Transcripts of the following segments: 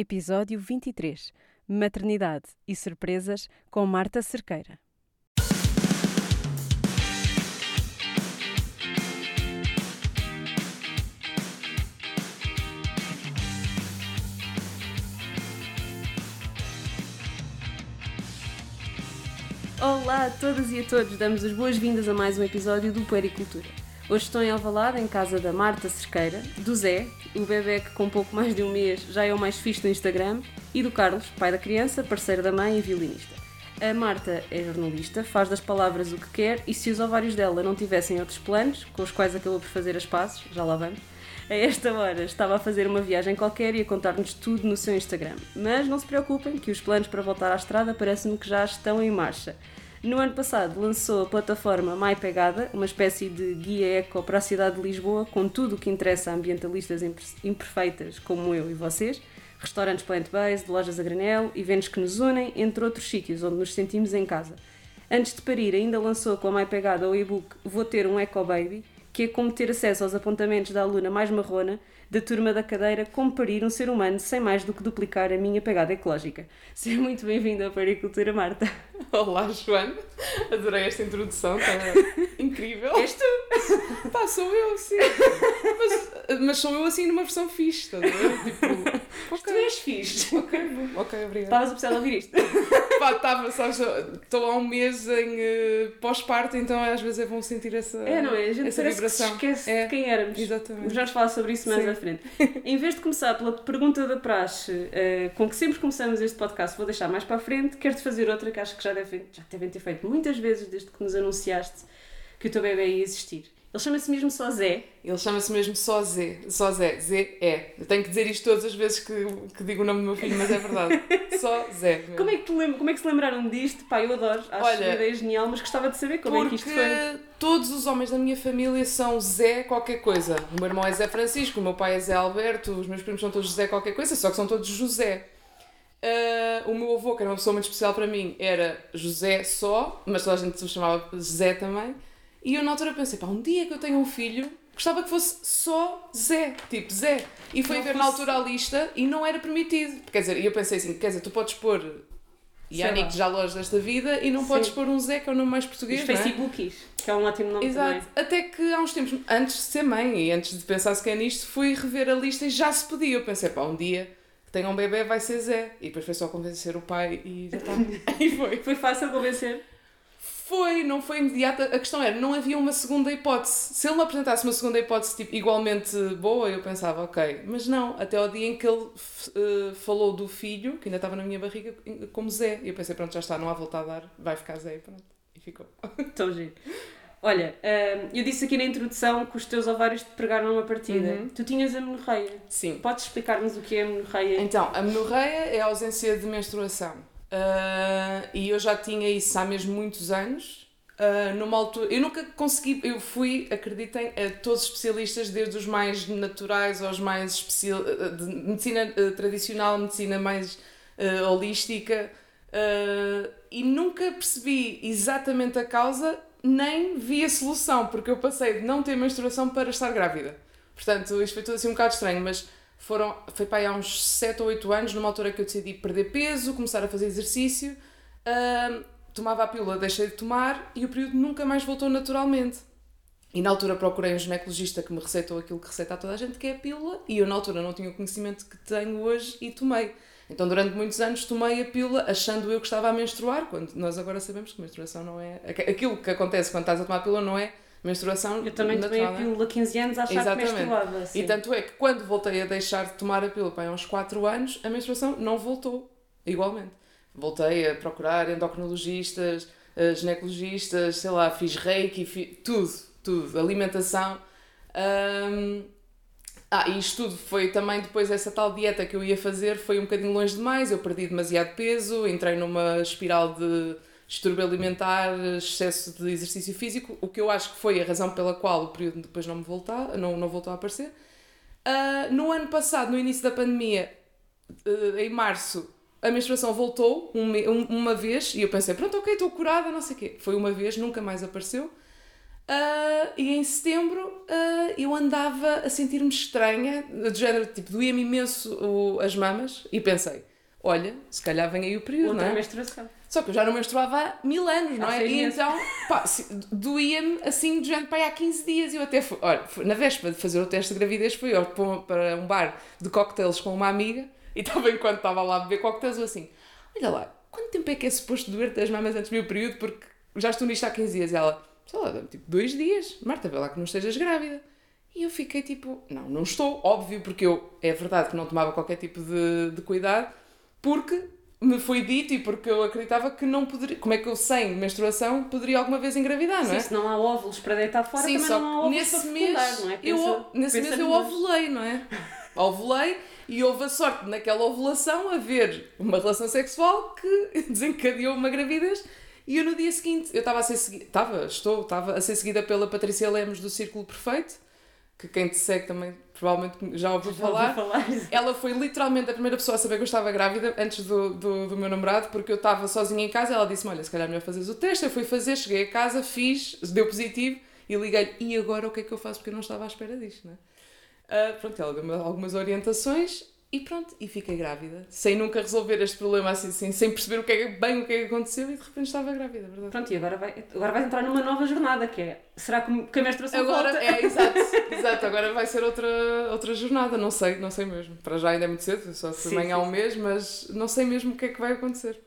Episódio 23 Maternidade e Surpresas com Marta Cerqueira. Olá a todas e a todos, damos as boas-vindas a mais um episódio do Puericultura. Hoje estou em Alvalade, em casa da Marta Cerqueira, do Zé, o bebê que com pouco mais de um mês já é o mais fixe do Instagram, e do Carlos, pai da criança, parceiro da mãe e violinista. A Marta é jornalista, faz das palavras o que quer e se os ovários dela não tivessem outros planos, com os quais acabou por fazer as pazes, já lá vamos, a esta hora estava a fazer uma viagem qualquer e a contar-nos tudo no seu Instagram. Mas não se preocupem, que os planos para voltar à estrada parece-me que já estão em marcha. No ano passado lançou a plataforma My Pegada, uma espécie de guia eco para a cidade de Lisboa, com tudo o que interessa a ambientalistas imperfeitas como eu e vocês, restaurantes plant-based, lojas a granel, eventos que nos unem, entre outros sítios onde nos sentimos em casa. Antes de parir, ainda lançou com a My Pegada o e-book Vou Ter um Eco Baby, que é como ter acesso aos apontamentos da aluna mais marrona da turma da cadeira Como Parir um Ser Humano sem mais do que duplicar a minha pegada ecológica. Seja muito bem-vinda à Paricultura, Marta. Olá, Joana. Adorei esta introdução, está incrível. És tu? Pá, sou eu, sim. Mas, mas sou eu assim numa versão fixe, estás a ver? Tipo, okay. tu és fixe. Ok, ok, obrigada. Estavas a precisar de ouvir isto? Pá, estava, sabes, estou há um mês em uh, pós-parto, então às vezes é bom sentir essa É, não é? A gente essa vibração. Que se esquece é. de quem éramos. Exatamente. Vamos falar sobre isso mais sim. à frente. Em vez de começar pela pergunta da praxe, uh, com que sempre começamos este podcast, vou deixar mais para a frente, quero-te fazer outra que acho que já devem, já devem ter feito muitas vezes desde que nos anunciaste que o teu bebê ia existir. Ele chama-se mesmo só Zé. Ele chama-se mesmo só Zé. Só Zé. Zé é. Eu tenho que dizer isto todas as vezes que, que digo o nome do meu filho, mas é verdade. só Zé. Como é, que lembra, como é que se lembraram disto? Pá, eu adoro. Acho Olha, a ideia genial, mas gostava de saber como é que isto foi. todos os homens da minha família são Zé qualquer coisa. O meu irmão é Zé Francisco, o meu pai é Zé Alberto, os meus primos são todos Zé qualquer coisa, só que são todos José. Uh, o meu avô, que era uma pessoa muito especial para mim, era José só, mas toda a gente o chamava Zé também. E eu na altura pensei, pá, um dia que eu tenho um filho, gostava que fosse só Zé, tipo Zé. E foi ver fosse... na altura a lista e não era permitido. Quer dizer, eu pensei assim, quer dizer, tu podes pôr Yannick Jalós desta vida e não Sim. podes pôr um Zé, que é o nome mais português, Os não é? Facebookies, que é um ótimo nome Exato. também. Até que há uns tempos, antes de ser mãe e antes de pensar sequer nisto, fui rever a lista e já se podia. Eu pensei, pá, um dia que tenha um bebê vai ser Zé. E depois foi só convencer o pai e já está. e foi. Foi fácil convencer? Foi, não foi imediata. A questão era, não havia uma segunda hipótese. Se ele me apresentasse uma segunda hipótese tipo, igualmente boa, eu pensava, ok. Mas não, até ao dia em que ele uh, falou do filho, que ainda estava na minha barriga, como Zé. E eu pensei, pronto, já está, não há volta a dar, vai ficar Zé e pronto. E ficou. Tão giro. Olha, uh, eu disse aqui na introdução que os teus ovários te pregaram uma partida. Uhum. Tu tinhas a menorreia. Sim. Podes explicar-nos o que é a menorreia? Então, a menorreia é a ausência de menstruação. Uh, e eu já tinha isso há mesmo muitos anos. Uh, numa altura, eu nunca consegui, eu fui, acreditem, a todos os especialistas, desde os mais naturais aos mais especial, de medicina uh, tradicional, medicina mais holística, e nunca percebi exatamente a causa, nem vi a solução, porque eu passei de não ter menstruação para estar grávida. Portanto, isto foi tudo assim um bocado estranho, mas foram, foi para aí há uns 7 ou 8 anos, numa altura que eu decidi perder peso, começar a fazer exercício, uh, tomava a pílula, deixei de tomar e o período nunca mais voltou naturalmente. E na altura procurei um ginecologista que me receitou aquilo que receita a toda a gente, que é a pílula, e eu na altura não tinha o conhecimento que tenho hoje e tomei. Então durante muitos anos tomei a pílula achando eu que estava a menstruar, quando nós agora sabemos que menstruação não é... Aquilo que acontece quando estás a tomar a pílula não é menstruação Eu também tomei a pílula há 15 anos a achar Exatamente. que menstruava. Assim. E tanto é que quando voltei a deixar de tomar a pílula, há uns 4 anos, a menstruação não voltou, igualmente. Voltei a procurar endocrinologistas, uh, ginecologistas, sei lá, fiz reiki, fiz, tudo, tudo, alimentação. Um, ah, e isto tudo foi também depois essa tal dieta que eu ia fazer, foi um bocadinho longe demais, eu perdi demasiado peso, entrei numa espiral de distúrbio alimentar, excesso de exercício físico, o que eu acho que foi a razão pela qual o período depois não me voltar, não, não voltou a aparecer. Uh, no ano passado, no início da pandemia, uh, em março, a menstruação voltou um, um, uma vez e eu pensei, pronto, ok, estou curada, não sei o quê. Foi uma vez, nunca mais apareceu. Uh, e em setembro uh, eu andava a sentir-me estranha, do género, tipo, doía-me imenso o, as mamas e pensei, olha, se calhar vem aí o período, Outra não é? menstruação. Só que eu já não menstruava há mil anos, não é? E meses. então, pá, doía-me assim, do género, pá, há 15 dias. Eu até fui, olha, na véspera de fazer o teste de gravidez, fui eu um- para um bar de cocktails com uma amiga e estava enquanto estava lá a beber cocktails, eu assim, olha lá, quanto tempo é que é suposto doer-te as mamas antes do meu período? Porque já estou nisto há 15 dias. E ela, sei lá, tipo, dois dias. Marta, vê lá que não estejas grávida. E eu fiquei tipo, não, não estou, óbvio, porque eu, é verdade que não tomava qualquer tipo de, de cuidado, porque me foi dito e porque eu acreditava que não poderia, como é que eu sem menstruação poderia alguma vez engravidar, não é? Sim, se não há óvulos para deitar fora, Sim, também não há óvulos nesse para mês, não é? eu, Pensa- nesse pensa mês eu ovulei, não é? ovulei e houve a sorte naquela ovulação haver uma relação sexual que desencadeou uma gravidez e eu no dia seguinte, eu estava a ser seguida, estava, estou, estava a ser seguida pela Patrícia Lemos do Círculo Perfeito, que quem te segue também provavelmente já ouviu Já falar. falar. Ela foi literalmente a primeira pessoa a saber que eu estava grávida antes do, do, do meu namorado, porque eu estava sozinha em casa. Ela disse-me: Olha, se calhar é melhor fazeres o teste. Eu fui fazer, cheguei a casa, fiz, deu positivo e liguei-lhe. E agora o que é que eu faço? Porque eu não estava à espera disto, né? Ah, pronto, ela deu-me algumas orientações e pronto, e fiquei grávida. Sem nunca resolver este problema assim, assim, sem perceber o que é bem o que é que aconteceu e de repente estava grávida, é verdade. Pronto, e agora, vai, agora vais entrar numa nova jornada, que é, será que que a menstruação Agora, volta? é, exato, exato, agora vai ser outra, outra jornada, não sei, não sei mesmo. Para já ainda é muito cedo, só se amanhã há um mês, mas não sei mesmo o que é que vai acontecer.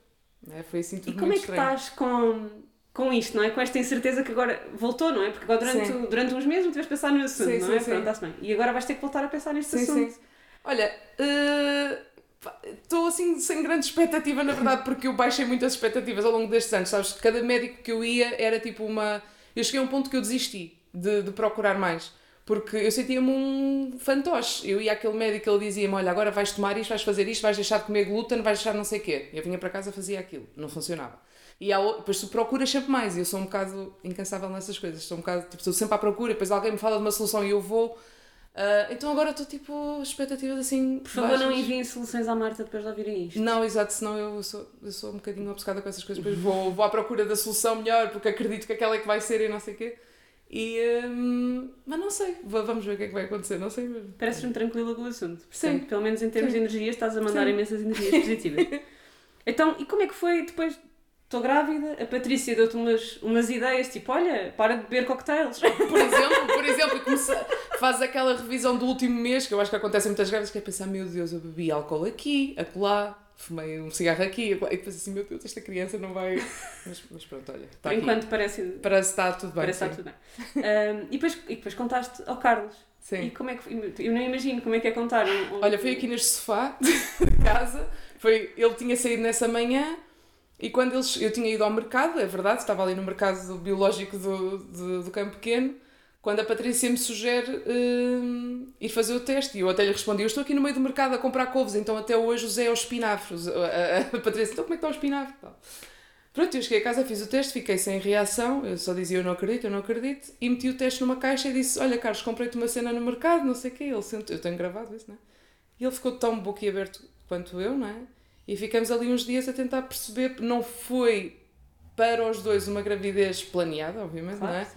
É, foi assim tudo E como é que estranho. estás com, com isto, não é? Com esta incerteza que agora voltou, não é? Porque agora durante, Sim. durante uns meses não tiveste a pensar no assunto, Sim, não sim, é? sim. Pronto, está-se bem. E agora vais ter que voltar a pensar neste Sim, assunto. sim. Olha, eh, estou assim sem grande expectativa, na verdade, porque eu baixei muitas expectativas ao longo destes anos, sabes? Cada médico que eu ia era tipo uma. Eu cheguei a um ponto que eu desisti de, de procurar mais. Porque eu sentia-me um fantoche. Eu ia àquele médico ele dizia-me: Olha, agora vais tomar isto, vais fazer isto, vais deixar de comer glúten, vais deixar não sei o quê. Eu vinha para casa fazia aquilo. Não funcionava. E há, depois tu procuras sempre mais. E eu sou um bocado incansável nessas coisas. Sou um bocado, tipo, estou sempre à procura. Depois alguém me fala de uma solução e eu vou. Ah, então agora estou tipo, expectativas assim. Por favor, não enviem soluções à Marta depois de ouvirem isto. Não, exato, senão eu sou, eu sou um bocadinho obcecada com essas coisas. Depois vou, vou à procura da solução melhor porque acredito que aquela é que vai ser e não sei o quê. E. hum, mas não sei, Va- vamos ver o que é que vai acontecer, não sei mesmo. Pareces-me tranquila com o assunto. Sim. Portanto, pelo menos em termos Sim. de energia estás a mandar Sim. imensas energias positivas. então, e como é que foi depois? Estou grávida, a Patrícia deu-te umas, umas ideias, tipo, olha, para de beber cocktails. Por exemplo, por exemplo, começa, fazes aquela revisão do último mês, que eu acho que acontece muitas grávidas, que é pensar, meu Deus, eu bebi álcool aqui, acolá, fumei um cigarro aqui, acolá", e depois assim, meu Deus, esta criança não vai. Mas, mas pronto, olha, está enquanto parece, Parece que está tudo bem. parece estar sim. tudo bem. Ahm, e, depois, e depois contaste ao Carlos. E Sim. como é que? Eu nem imagino como é que é contar. um- um- Olha, foi aqui neste sofá de casa, foi, ele tinha saído nessa manhã e quando eles, eu tinha ido ao mercado, é verdade, estava ali no mercado biológico do, do, do Campo Pequeno, quando a Patrícia me sugere hum, ir fazer o teste e eu até lhe respondi, eu estou aqui no meio do mercado a comprar couves, então até hoje usei. Os- A, a, a Patrícia, então como é que está o espinafre? Pronto, eu cheguei a casa, fiz o teste, fiquei sem reação, eu só dizia eu não acredito, eu não acredito, e meti o teste numa caixa e disse, olha Carlos, comprei-te uma cena no mercado, não sei o quê, ele sentou, eu tenho gravado isso, não é? E ele ficou tão boquiaberto quanto eu, não é? E ficamos ali uns dias a tentar perceber, não foi para os dois uma gravidez planeada, obviamente, Claro, não é?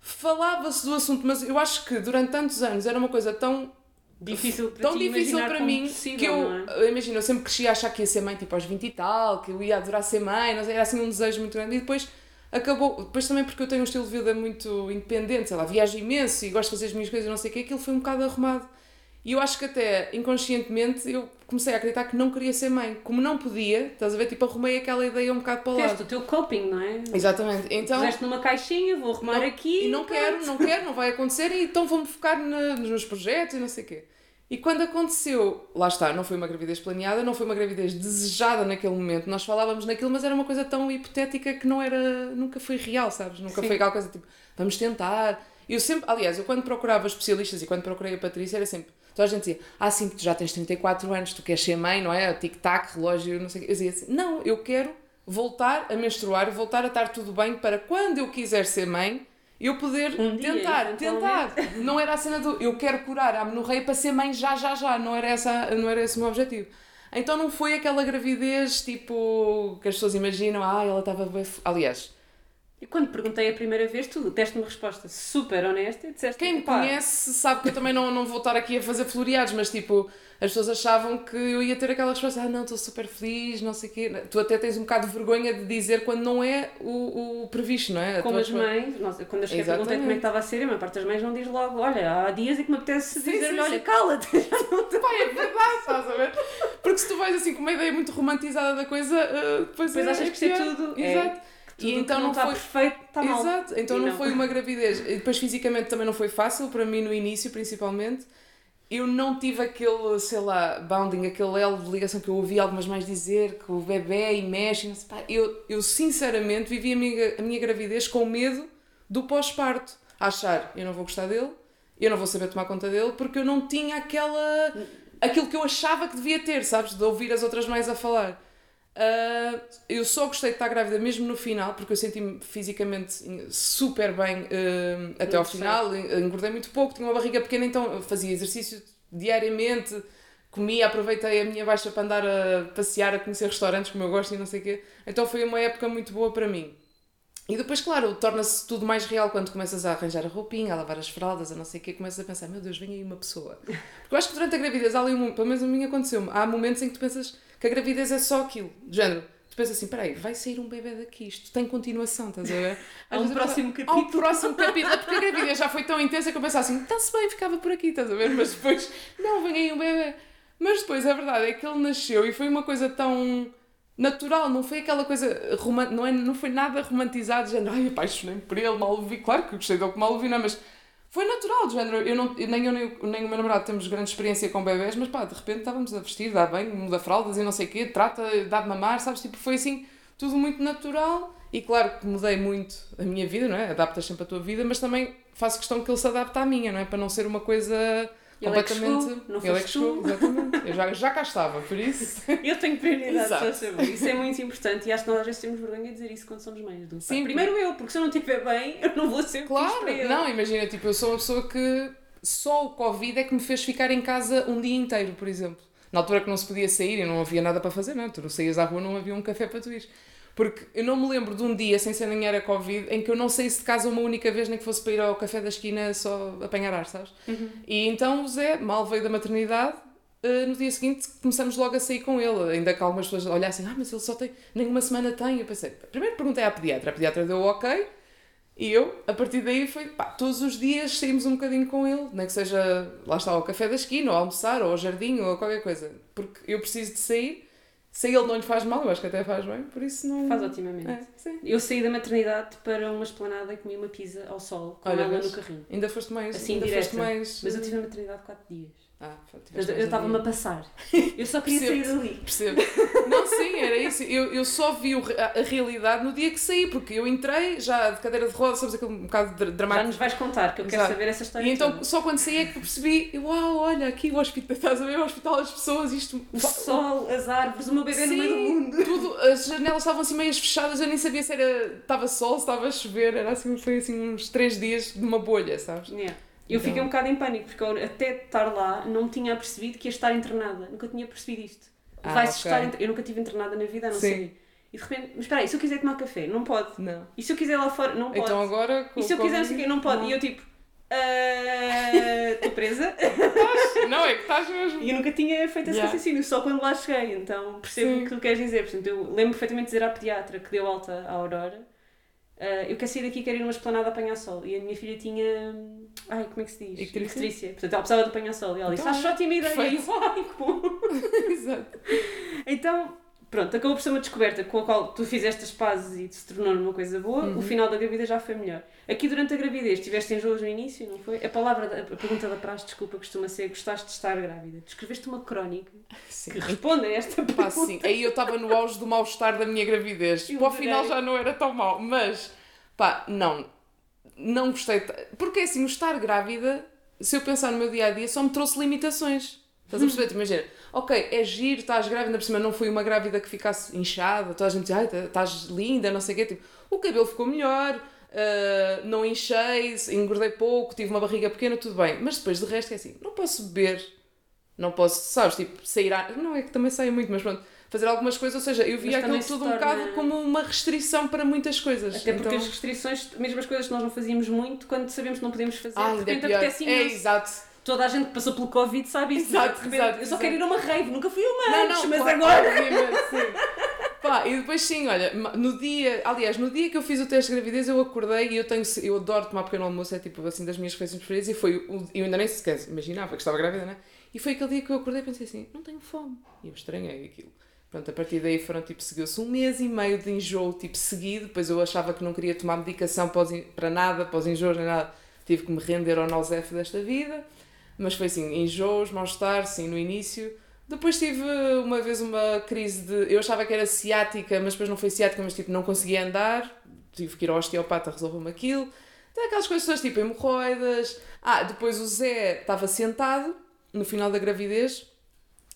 Falava-se do assunto, mas eu acho que durante tantos anos era uma coisa tão Difícil para tão ti difícil para mim possível, que eu, é? imagino, eu sempre cresci a achar que ia ser mãe tipo aos 20 e tal, que eu ia adorar ser mãe, não sei, era assim um desejo muito grande e depois acabou, depois também porque eu tenho um estilo de vida muito independente, sei lá, viajo imenso e gosto de fazer as minhas coisas, não sei o que, aquilo foi um bocado arrumado. E eu acho que até inconscientemente eu comecei a acreditar que não queria ser mãe. Como não podia, estás a ver? Tipo, arrumei aquela ideia um bocado para o Teste o teu coping, não é? Exatamente. Então, Puseste numa caixinha, vou arrumar não- aqui. e não pronto. quero, não quero, não vai acontecer, e então vou-me focar na- nos meus projetos e não sei o quê. E quando aconteceu, lá está, não foi uma gravidez planeada, não foi uma gravidez desejada naquele momento. Nós falávamos naquilo, mas era uma coisa tão hipotética que não era, nunca foi real, sabes? Nunca Sim. foi aquela coisa tipo, vamos tentar. Eu sempre, aliás, eu quando procurava especialistas e quando procurei a Patrícia era sempre, toda a gente dizia, ah sim, tu já tens 34 anos, tu queres ser mãe, não é? Tic-tac, relógio, não sei o quê. Eu dizia assim, não, eu quero voltar a menstruar, voltar a estar tudo bem para quando eu quiser ser mãe, eu poder Um dia, tentar, tentar. eventualmente. Não era a cena do eu quero curar a amenorreia para ser mãe já, já, já. Não era, essa, não era esse o meu objetivo. Então não foi aquela gravidez tipo que as pessoas imaginam, ah, ela estava bem. f-". Aliás, E quando perguntei a primeira vez, tu deste uma resposta super honesta e disseste Quem me "Pá, conhece sabe que eu também não, não vou estar aqui a fazer floreados, mas tipo, as pessoas achavam que eu ia ter aquela resposta, ah não, estou super feliz, não sei o quê. Tu até tens um bocado de vergonha de dizer quando não é o, o previsto, não é? A Como as resposta. mães, nossa, quando eu cheguei perguntei como é que Exatamente. estava a ser, a maior parte das mães não diz logo, olha, há dias em que me apetece dizer-lhe, olha, cala-te. Pá, é verdade, estás a ver? Porque se tu vais assim com uma ideia muito romantizada da coisa, uh, depois, Depois é, achas é que é pior. tudo- é, Exato. Tudo e então que não está foi. perfeito, está mal. Exato, então não, não. foi uma gravidez. E depois fisicamente também não foi fácil, para mim no início principalmente. Eu não tive aquele, sei lá, bounding, aquele elo de ligação que eu ouvi algumas mais dizer, que o bebê e mexe, não sei, pá, eu, eu sinceramente vivi a minha, a minha gravidez com medo do pós-parto. Achar, eu não vou gostar dele, eu não vou saber tomar conta dele, porque eu não tinha aquela... aquilo que eu achava que devia ter, sabes? De ouvir as outras mães a falar. Ah, eu só gostei de estar grávida mesmo no final, porque eu senti-me fisicamente super bem ah, até ao final. Engordei muito pouco, tinha uma barriga pequena, então fazia exercício diariamente, comia, aproveitei a minha baixa para andar a passear, a conhecer restaurantes como eu gosto e não sei o quê. Então foi uma época muito boa para mim. E depois, claro, torna-se tudo mais real quando começas a arranjar a roupinha, a lavar as fraldas, a não sei o quê, começas a pensar, meu Deus, vem aí uma pessoa. Porque eu acho que durante a gravidez, há ali um, pelo menos a mim aconteceu-me, há momentos em que tu pensas que a gravidez é só aquilo, de género. Tu pensas assim, peraí, vai sair um bebê daqui, isto tem continuação, estás a ver? Há um próximo penso, Há um capítulo." próximo capítulo, é porque a gravidez já foi tão intensa que eu pensava assim, está-se bem, ficava por aqui, estás a ver? Mas depois, não, vem aí um bebê. Mas depois, a verdade é que ele nasceu e foi uma coisa tão natural, não foi aquela coisa não, é, não foi nada romantizado, de género, ai, apaixonei-me por ele, mal o vi, claro que gostei dele que mal o vi, não, mas foi natural, de género, eu não, nem eu nem, nem o meu namorado temos grande experiência com bebés, mas pá, de repente estávamos a vestir, dá bem, muda fraldas e não sei o quê, trata, dá de mamar, sabes, tipo, foi assim, tudo muito natural, e claro que mudei muito a minha vida, não é? Adaptas sempre a tua vida, mas também faço questão que ele se adapte à minha, não é? Para não ser uma coisa Ele é que completamente... chegou, não ele é que chegou, tu. exatamente. Eu já, já cá estava, por isso... Eu tenho prioridade para saber. Isso é muito importante e acho que nós às vezes temos vergonha de dizer isso quando somos mães. Do Sim, Primeiro eu, porque se eu não estiver bem, eu não vou ser Claro, não, imagina, tipo, eu sou uma pessoa que só o Covid é que me fez ficar em casa um dia inteiro, por exemplo. Na altura que não se podia sair e não havia nada para fazer, não, tu não saías à rua, não havia um café para tu ir. Porque eu não me lembro de um dia, sem ser nem era Covid, em que eu não saísse de casa uma única vez, nem que fosse para ir ao café da esquina só apanhar ar, sabes? E então o Zé mal veio da maternidade, eh, no dia seguinte começamos logo a sair com ele. Ainda que algumas pessoas olhassem, ah, mas ele só tem, nenhuma semana tem. Eu pensei, primeiro perguntei à pediatra, a pediatra deu ok, e eu, a partir daí, foi, pá, todos os dias saímos um bocadinho com ele, nem que seja, lá está, ao café da esquina, ou almoçar, ou ao jardim, ou qualquer coisa. Porque eu preciso de sair, se a ele não lhe faz mal, eu acho que até faz bem, por isso não... Faz otimamente. É. Eu saí da maternidade para uma esplanada e comi uma pizza ao sol com Olha, ela no carrinho. Ainda foste mais... Assim, ainda direta. foste mais... Mas eu tive na maternidade 4 dias. Ah, Eu estava-me a passar. Eu só queria sair Percebo-te. dali. Percebo. Não, sim, era isso. Eu, eu só vi o a, a realidade no dia que saí, porque eu entrei já de cadeira de rodas, sabes aquele um bocado dra- Já dramático. nos vais contar, que eu quero Exato. saber essa história. E então, toda. só quando saí é que percebi, uau, olha, aqui o hospital, estás a ver o hospital, as pessoas, isto. O sol, as árvores, o meu bebê no meio do Sim, mundo. tudo, as janelas estavam assim meias fechadas, eu nem sabia se era, estava sol, se estava a chover, era assim, foi assim uns três dias de uma bolha, sabes? Yeah. Eu Então- fiquei um bocado em pânico, porque eu, até estar lá não me tinha percebido que ia estar internada. Nunca tinha percebido isto. Ah, Vai-se ok. estar Eu nunca estive internada na vida, a não Sim. sei. E de repente, mas espera aí, se eu quiser tomar café, não pode. Não. E se eu quiser lá fora, não pode. Então agora. com e se eu quiser não sei o quê, não pode. Não, E eu tipo, "Ah, estou presa. não é que estás mesmo. E eu nunca tinha feito esse Yeah. raciocínio, só quando lá cheguei. Então percebo Sim. o que tu queres dizer. Portanto, eu lembro perfeitamente de dizer à pediatra que deu alta à Aurora. "Ah, eu quero sair daqui, quero ir numa esplanada apanhar sol. E a minha filha tinha. Ai, como é que se diz? Icterícia? Icterícia. Portanto, ela precisava de apanhar sol. E ela disse: Então, Acho ótima ideia. E eu, ai, que bom. Exato. Então, pronto, acabou por ser uma descoberta com a qual tu fizeste as pazes e se tornou numa coisa boa. Uhum. O final da gravidez já foi melhor. Aqui durante a gravidez tiveste enjoos no início, não foi? A palavra, da- a pergunta da praxe, desculpa, costuma ser: gostaste de estar grávida? Descreveste uma crónica Sim. que responde a esta pergunta. Pá, sim. Aí eu estava no auge do mal-estar da minha gravidez. Eu Para o final já não era tão mal. Mas, pá, não. Não gostei. Porque assim, o estar grávida, se eu pensar no meu dia a dia, só me trouxe limitações. Estás a perceber? Imagina, ok, é giro, estás grávida, por cima não fui uma grávida que ficasse inchada, toda a gente diz, ai, tá- estás linda, não sei o quê. Tipo, o cabelo ficou melhor, ah, não enchei, engordei pouco, tive uma barriga pequena, tudo bem. Mas depois, de resto, é assim, não posso beber Não posso, sabes, tipo, sair à... Não é que também saia muito, mas pronto, fazer algumas coisas, ou seja, eu via aquilo tudo um bocado como uma restrição para muitas coisas. Até porque Então- as restrições, mesmo as coisas que nós não fazíamos muito, quando sabemos que não podemos fazer, Ah, de é repente pior. apetece É, exato. Toda a gente que passou pelo Covid sabe isso. Exato, de repente, exato, Eu só exato. quero ir a uma rave, nunca fui a uma Não, antes, não, mas claro, agora. Pá, e depois sim, olha, no dia, aliás, no dia que eu fiz o teste de gravidez, eu acordei e eu tenho, eu adoro tomar pequeno almoço, é tipo assim das minhas refeições preferidas e foi, eu ainda nem sequer imaginava que estava grávida, né? E foi aquele dia que eu acordei e pensei assim, não tenho fome. E eu estranhei aquilo. Pronto, a partir daí foram tipo, seguiu-se um mês e meio de enjoo tipo seguido, depois eu achava que não queria tomar medicação para, os para nada, para os enjoos nem nada, tive que me render ao Nalzef desta vida, mas foi assim, enjoos, mal-estar, sim, no início. Depois tive uma vez uma crise de. Eu achava que era ciática, mas depois não foi ciática, mas tipo, não conseguia andar. Tive que ir ao osteopata, resolveu-me aquilo. Tem aquelas coisas tipo hemorroidas. Ah, depois o Zé estava sentado no final da gravidez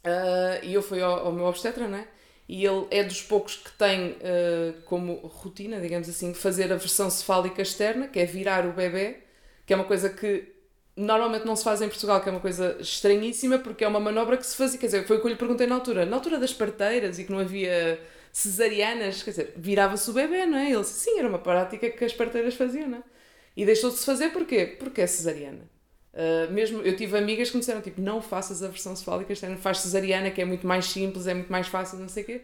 ah, e eu fui ao, ao meu obstetra, né? E ele é dos poucos que tem ah, como rotina, digamos assim, fazer a versão cefálica externa, que é virar o bebê, que é uma coisa que normalmente não se faz em Portugal, que é uma coisa estranhíssima, porque é uma manobra que se fazia, quer dizer, foi o que eu lhe perguntei na altura, na altura das parteiras e que não havia cesarianas, quer dizer, virava-se o bebê, não é? Ele disse, sim, era uma prática que as parteiras faziam, não é? E deixou de fazer porquê? Porque é cesariana. Uh, mesmo eu tive amigas que me disseram tipo não faças a versão cefálica externa, faz cesariana que é muito mais simples, é muito mais fácil, não sei o quê.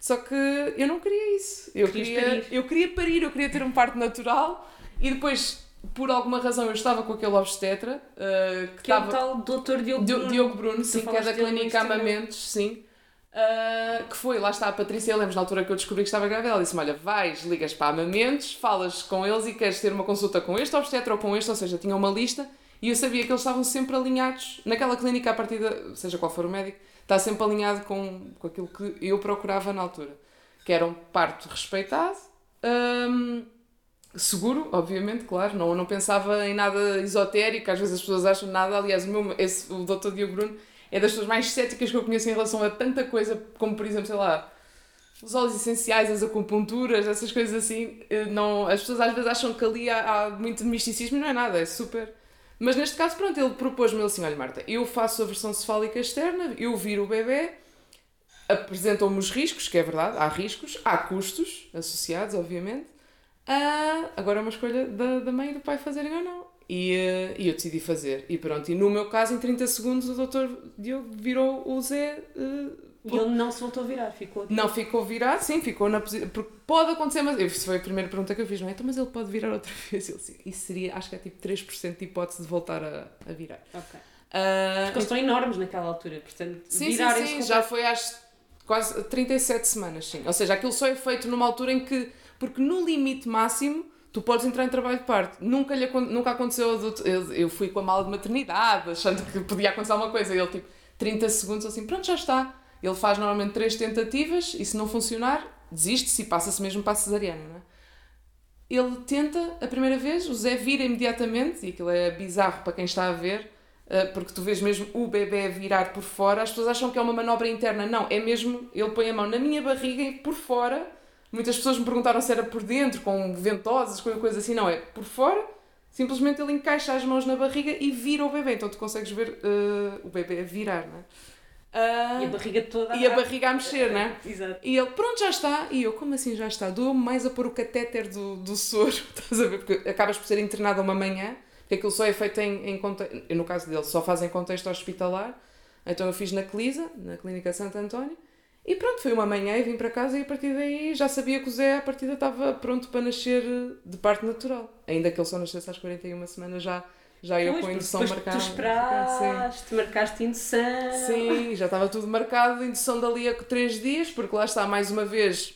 Só que eu não queria isso. Eu Querias queria, parir. eu queria parir, eu queria ter um parto natural e depois, por alguma razão, eu estava com aquele obstetra uh, que Que é o estava. tal Dr. Diogo Dio- Bruno. Diogo Bruno, sim, que é da Clínica. Amamentos, sim. Uh, que foi, lá está a Patrícia, lembro na altura que eu descobri que estava grávida, ela disse-me, olha, vais, ligas para Amamentos, falas com eles e queres ter uma consulta com este obstetra ou com este, ou seja, tinha uma lista e eu sabia que eles estavam sempre alinhados, naquela clínica a partir da, seja qual for o médico, está sempre alinhado com, com aquilo que eu procurava na altura, que era um parto respeitado, hum, seguro, obviamente, claro, não, não pensava em nada esotérico, às vezes as pessoas acham nada, aliás, o, meu, esse, o Dr. Diogo Bruno é das pessoas mais céticas que eu conheço em relação a tanta coisa, como por exemplo, sei lá, os óleos essenciais, as acupunturas, essas coisas assim, eh, não, as pessoas às vezes acham que ali há, há muito misticismo e não é nada, é super... Mas neste caso, pronto, ele propôs-me assim, olha Marta, eu faço a versão cefálica externa, eu viro o bebê, apresentam-me os riscos, que é verdade, há riscos, há custos associados, obviamente, ah, agora é uma escolha da, da mãe e do pai fazerem ou não. E, eh, e eu decidi fazer. E pronto, e no meu caso, em 30 segundos, o doutor Diogo virou o Zé. eh, E ele não se voltou a virar, ficou. não ficou virado, sim, ficou na posição. Porque pode acontecer, mas. Isso foi a primeira pergunta que eu fiz, não é? Então, mas ele pode virar outra vez. Ele, sim, isso seria, acho que é tipo 3% de hipótese de voltar a, a virar. Ok. Ah, Porque eles estão enormes naquela altura, portanto, Sim, sim, virarem-se sim, já foi às quase 37 semanas, sim. Ou seja, aquilo só é feito numa altura em que, porque no limite máximo, tu podes entrar em trabalho de parto. Nunca, lhe, nunca aconteceu, eu, fui com a mala de maternidade, achando que podia acontecer alguma coisa, ele tipo, 30 segundos assim, pronto, já está. Ele faz normalmente três tentativas, e se não funcionar, desiste-se e passa-se mesmo para a cesariana, não é? Ele tenta a primeira vez, o Zé vira imediatamente, e aquilo é bizarro para quem está a ver, eh, porque tu vês mesmo o bebê virar por fora, as pessoas acham que é uma manobra interna. Não, é mesmo, ele põe a mão na minha barriga e por fora. Muitas pessoas me perguntaram se era por dentro, com ventosas, coisa, coisa assim. Não, é por fora. Simplesmente ele encaixa as mãos na barriga e vira o bebê. Então tu consegues ver eh, o bebê a virar, não é? Ah, E a barriga toda. e a barriga a mexer, não é? Exato. E ele, pronto, já está. E eu, como assim já está? Dou-me mais a pôr o catéter do, do soro, estás a ver? Porque acabas por ser internada uma manhã, porque aquilo só é feito em, em contexto, no caso dele, só faz em contexto hospitalar. Então eu fiz na Clisa, na Clínica Santo António. E pronto, foi uma manhã e vim para casa e a partir daí já sabia que o Zé à partida estava pronto para nascer de parte natural. Ainda que ele só nascesse às 41 semanas já, já eu Pois, com a indução marcada. Tu esperaste, marcaste indução. Sim, já estava tudo marcado, indução dali a 3 dias, porque lá está, mais uma vez,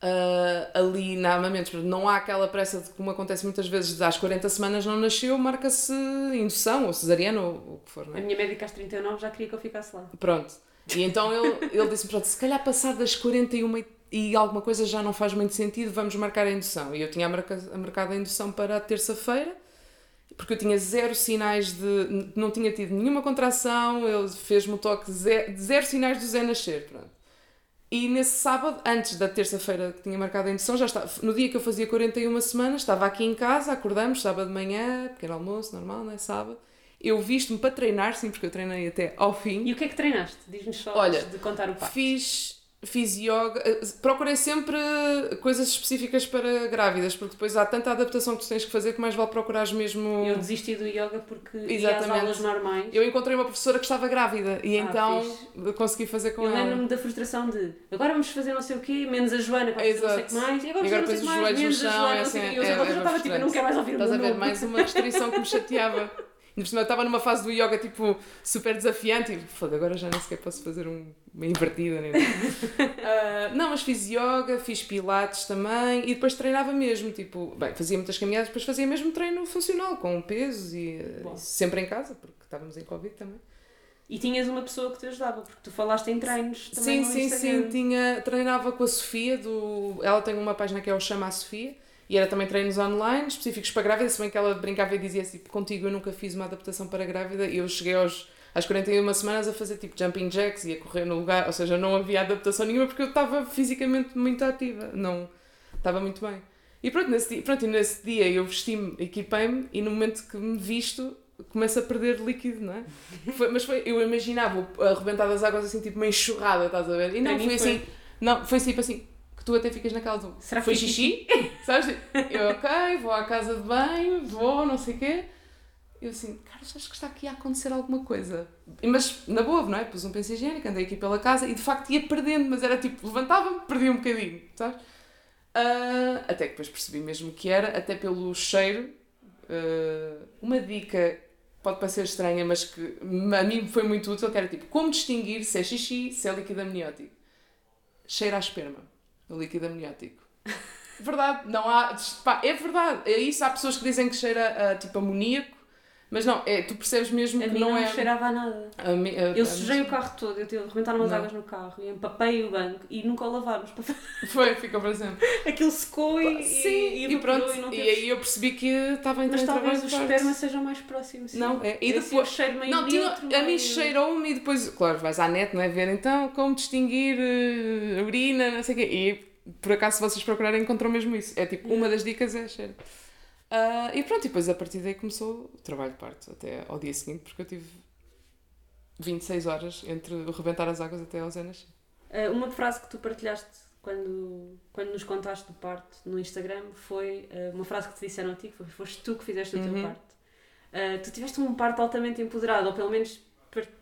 ah, ali na Amamentos, não há aquela pressa de como acontece muitas vezes, de às 40 semanas não nasceu, marca-se indução, ou cesariana, ou o que for, não A é? minha médica às 39 já queria que eu ficasse lá. Pronto. E então ele, ele disse-me, pronto, se calhar passar das 41 e- alguma coisa já não faz muito sentido, vamos marcar a indução. E eu tinha marca, marcado a indução para terça-feira, porque eu tinha zero sinais de. não tinha tido nenhuma contração, ele fez-me o toque de zero, zero sinais do Zé nascer, pronto. E nesse sábado, antes da terça-feira que tinha marcado a indução, já estava, no dia que eu fazia 41 semanas, estava aqui em casa, acordamos, sábado de manhã, pequeno almoço, normal, não é? Sábado. Eu visto-me para treinar, sim, porque eu treinei até ao fim. E o que é que treinaste? Diz-nos só Olha, antes de contar o passo. Fiz, fiz yoga, eh, procurei sempre coisas específicas para grávidas, porque depois há tanta adaptação que tu tens que fazer que mais vale procurares mesmo. Eu desisti do yoga porque ia Exatamente. aulas normais. Eu encontrei uma professora que estava grávida e Ah, então fixe. consegui fazer com Eu ela. lembro-me da frustração de agora vamos fazer não sei o quê, menos a Joana, vai fazer não sei o que mais, e agora, E agora fazer pões não os sei mais, joelhos no menos a chão, Joana, é não sei o assim, quê. Eu é- já é estava tipo, eu não quero mais ouvir o Estás meu a ver mais uma restrição que me chateava. Ainda por cima eu estava numa fase do yoga tipo super desafiante e foda, agora já nem sequer posso fazer um- uma invertida nem nada. Ah, não, mas fiz yoga, fiz pilates também e depois treinava mesmo, tipo, bem, fazia muitas caminhadas, depois fazia mesmo treino funcional, com pesos e ah, Bom. sempre em casa, porque estávamos em Covid também. E tinhas uma pessoa que te ajudava, porque tu falaste em treinos também Sim, sim, Instagram. sim. Tinha, treinava com a Sofia, do, ela tem uma página que é o Chama a Sofia, e era também treinos online, específicos para grávida, se bem que ela brincava e dizia assim, contigo eu nunca fiz uma adaptação para grávida, e eu cheguei aos, às 41 semanas a fazer tipo jumping jacks e a correr no lugar, ou seja, não havia adaptação nenhuma porque eu estava fisicamente muito ativa, não, estava muito bem. E pronto, nesse dia, pronto, e nesse dia eu vesti-me, equipei-me, e no momento que me visto, começo a perder líquido, não é? Foi- mas foi, eu imaginava arrebentar das águas assim, tipo uma enxurrada, estás a ver? E não, foi foi- assim, não, foi tipo assim, que tu até ficas naquela do, Será que foi foi xixi? Sabes? Eu, ok, vou à casa de banho, vou, não sei o quê. Eu assim, cara, acho que está aqui a acontecer alguma coisa. Mas, na boa, não é? Pus um penso higiênico, andei aqui pela casa e de facto ia perdendo, mas era tipo, levantava-me, perdia um bocadinho, sabes? Ah, até que depois percebi mesmo que era, até pelo cheiro. ah, uma dica pode parecer estranha, mas que a mim foi muito útil, que era tipo, como distinguir se é xixi, se é líquido amniótico? Cheira a esperma, o líquido amniótico. Verdade, não há. Pá, é verdade. É isso, há pessoas que dizem que cheira a tipo amoníaco, mas não, é, tu percebes mesmo A que mim não, não, é. cheirava a nada. a mi- a- Eu sujei o carro todo, eu tive arrebentaram umas Não. águas no carro e empapei o banco e nunca o lavámos. Foi, ficou para sempre. Aquilo secou e, Sim, e, e, pronto. e não E teve... aí eu percebi que estava entrar Mas talvez o esperma seja mais próximo. Sim. Não, é. E Esse depois. cheiro meio Não, tinha, a mim cheirou-me e depois, claro, vais à net, não é? Ver então como distinguir eh, urina, não sei o quê. E por acaso, se vocês procurarem, encontram mesmo isso. É tipo, uma das dicas é cheiro. Ah, e pronto, e depois a partir daí começou o trabalho de parto, até ao dia seguinte, porque eu tive 26 horas entre o rebentar as águas até aos anos. Uh, Uma frase que tu partilhaste quando, quando nos contaste do parto no Instagram foi uh, uma frase que te disseram a ti, que foi, foste tu que fizeste o teu Uhum. parto. Uh, tu tiveste um parto altamente empoderado, ou pelo menos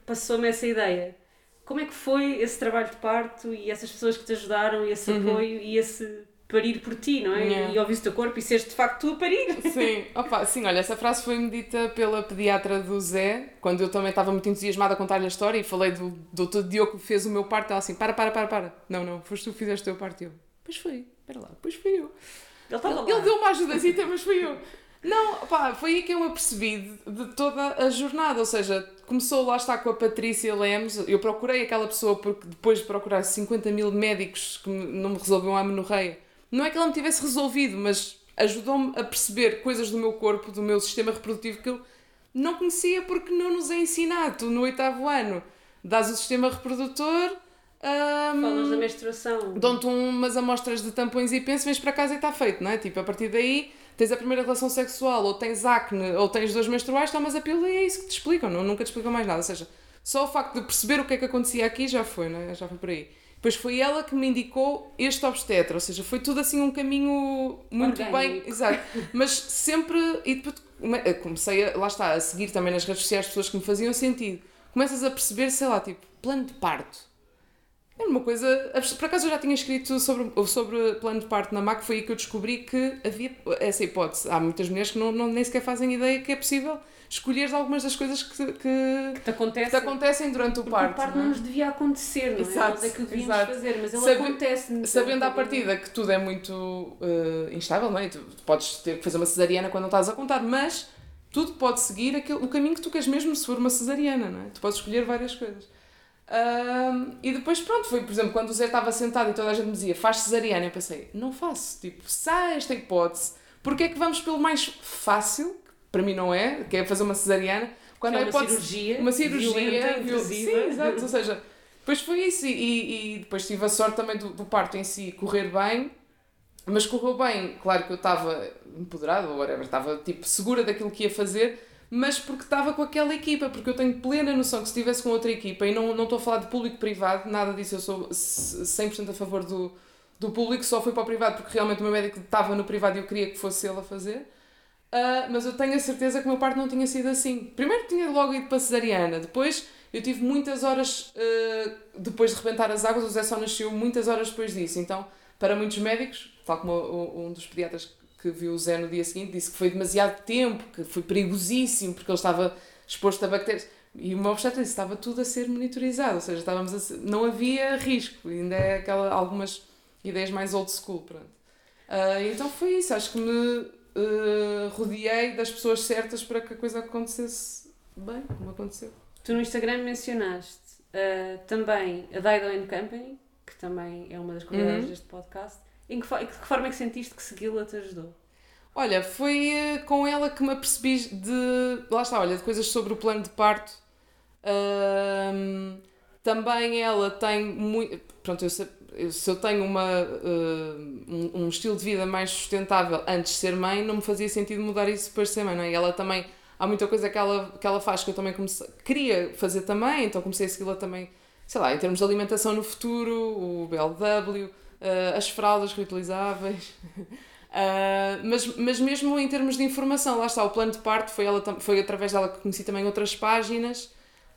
passou-me essa ideia. Como é que foi esse trabalho de parto e essas pessoas que te ajudaram e esse Uhum. apoio e esse parir por ti, não é? Yeah. E ouvir o teu corpo e seres de facto tu a parir. Sim, opa, sim, olha, essa frase foi-me dita pela pediatra do Zé, quando eu também estava muito entusiasmada a contar-lhe a história e falei do doutor Diogo que fez o meu parto, ela assim, para, para, para, para. Não, não, foste tu que fizeste o teu parto. Eu, pois foi, espera lá, pois fui eu. Ele. Ele, ele deu uma ajudazita, mas fui eu. Não, pá, foi aí que eu me apercebi de, de toda a jornada, ou seja, começou lá está com a Patrícia Lemos, eu procurei aquela pessoa porque depois de procurar 50 mil médicos que não me resolviam a amenorreia, não é que ela me tivesse resolvido, mas ajudou-me a perceber coisas do meu corpo, do meu sistema reprodutivo que eu não conhecia porque não nos é ensinado. No oitavo ano, dás o sistema reprodutor... ahm, Falas da menstruação. dão-te umas amostras de tampões e penso, vens para casa e está feito, não é? Tipo, a partir daí tens a primeira relação sexual, ou tens acne, ou tens dores menstruais, tomas a pílula e é isso que te explicam, não, nunca te explicam mais nada. Ou seja, só o facto de perceber o que é que acontecia aqui já foi, não é? Já foi por aí. Depois foi ela que me indicou este obstetra, ou seja, foi tudo assim um caminho muito bem, Orgânico. exato, mas sempre, e depois eu comecei a, lá está, a seguir também nas redes sociais pessoas que me faziam sentido. Começas a perceber, sei lá, tipo, plano de parto. É uma coisa. Por acaso eu já tinha escrito sobre, sobre plano de parto na MAC, foi aí que eu descobri que havia essa hipótese. Há muitas mulheres que não, não, nem sequer fazem ideia que é possível escolher algumas das coisas que, que, Que te acontece. que te acontecem durante o parto. o parto não não é? nos devia acontecer, não é? Exato, é que devíamos exato. fazer, mas ele Sabe- acontece. Sabendo à partida que tudo é muito eh, instável, não é? Tu podes ter que fazer uma cesariana quando não estás a contar, mas tudo pode seguir aquele, o caminho que tu queres mesmo se for uma cesariana, não é? Tu podes escolher várias coisas. Ahm, e depois, pronto, foi, por exemplo, quando o Zé estava sentado e toda a gente me dizia faz cesariana, eu pensei, não faço. Tipo, se há esta hipótese, porque é que vamos pelo mais fácil, que para mim não é, que é fazer uma cesariana, quando é uma hipótese cirurgia, uma cirurgia violenta, viol-. Sim, exato. Ou seja, depois foi isso. E, e depois tive a sorte também do, do parto em si correr bem. Mas correu bem, claro que eu estava empoderada, ou whatever, estava tipo segura daquilo que ia fazer, mas porque estava com aquela equipa, porque eu tenho plena noção que se estivesse com outra equipa, e não, não estou a falar de público-privado, nada disso, eu sou 100% a favor do, do público, só fui para o privado porque realmente o meu médico estava no privado e eu queria que fosse ele a fazer. Uh, mas eu tenho a certeza que o meu parto não tinha sido assim. Primeiro tinha logo ido para cesariana, depois eu tive muitas horas uh, depois de rebentar as águas, o Zé só nasceu muitas horas depois disso. Então, para muitos médicos, tal como um dos pediatras que viu o Zé no dia seguinte, disse que foi demasiado tempo, que foi perigosíssimo, porque ele estava exposto a bactérias. E o meu obstetra disse estava tudo a ser monitorizado, ou seja, estávamos ser, não havia risco, ainda é aquela, algumas ideias mais old school. Pronto. Uh, então foi isso, acho que me uh, rodeei das pessoas certas para que a coisa acontecesse bem, como aconteceu. Tu no Instagram mencionaste uh, também a Dido Company, que também é uma das convidadas uhum. deste podcast. Em que, de que forma é que sentiste que segui-la te ajudou? Olha, foi uh, com ela que me apercebi de. Lá está, olha, de coisas sobre o plano de parto. Também ela tem muito. Pronto, eu, se eu tenho uma, uh, um, um, estilo de vida mais sustentável antes de ser mãe, não me fazia sentido mudar isso de ser mãe. Não é? E ela também há muita coisa que ela, que ela faz que eu também comecei, queria fazer também, então comecei a segui-la também, sei lá, em termos de alimentação no futuro, o BLW, uh, as fraldas reutilizáveis. Uh, mas, mas mesmo em termos de informação, lá está, o plano de parto foi, ela, foi através dela que conheci também outras páginas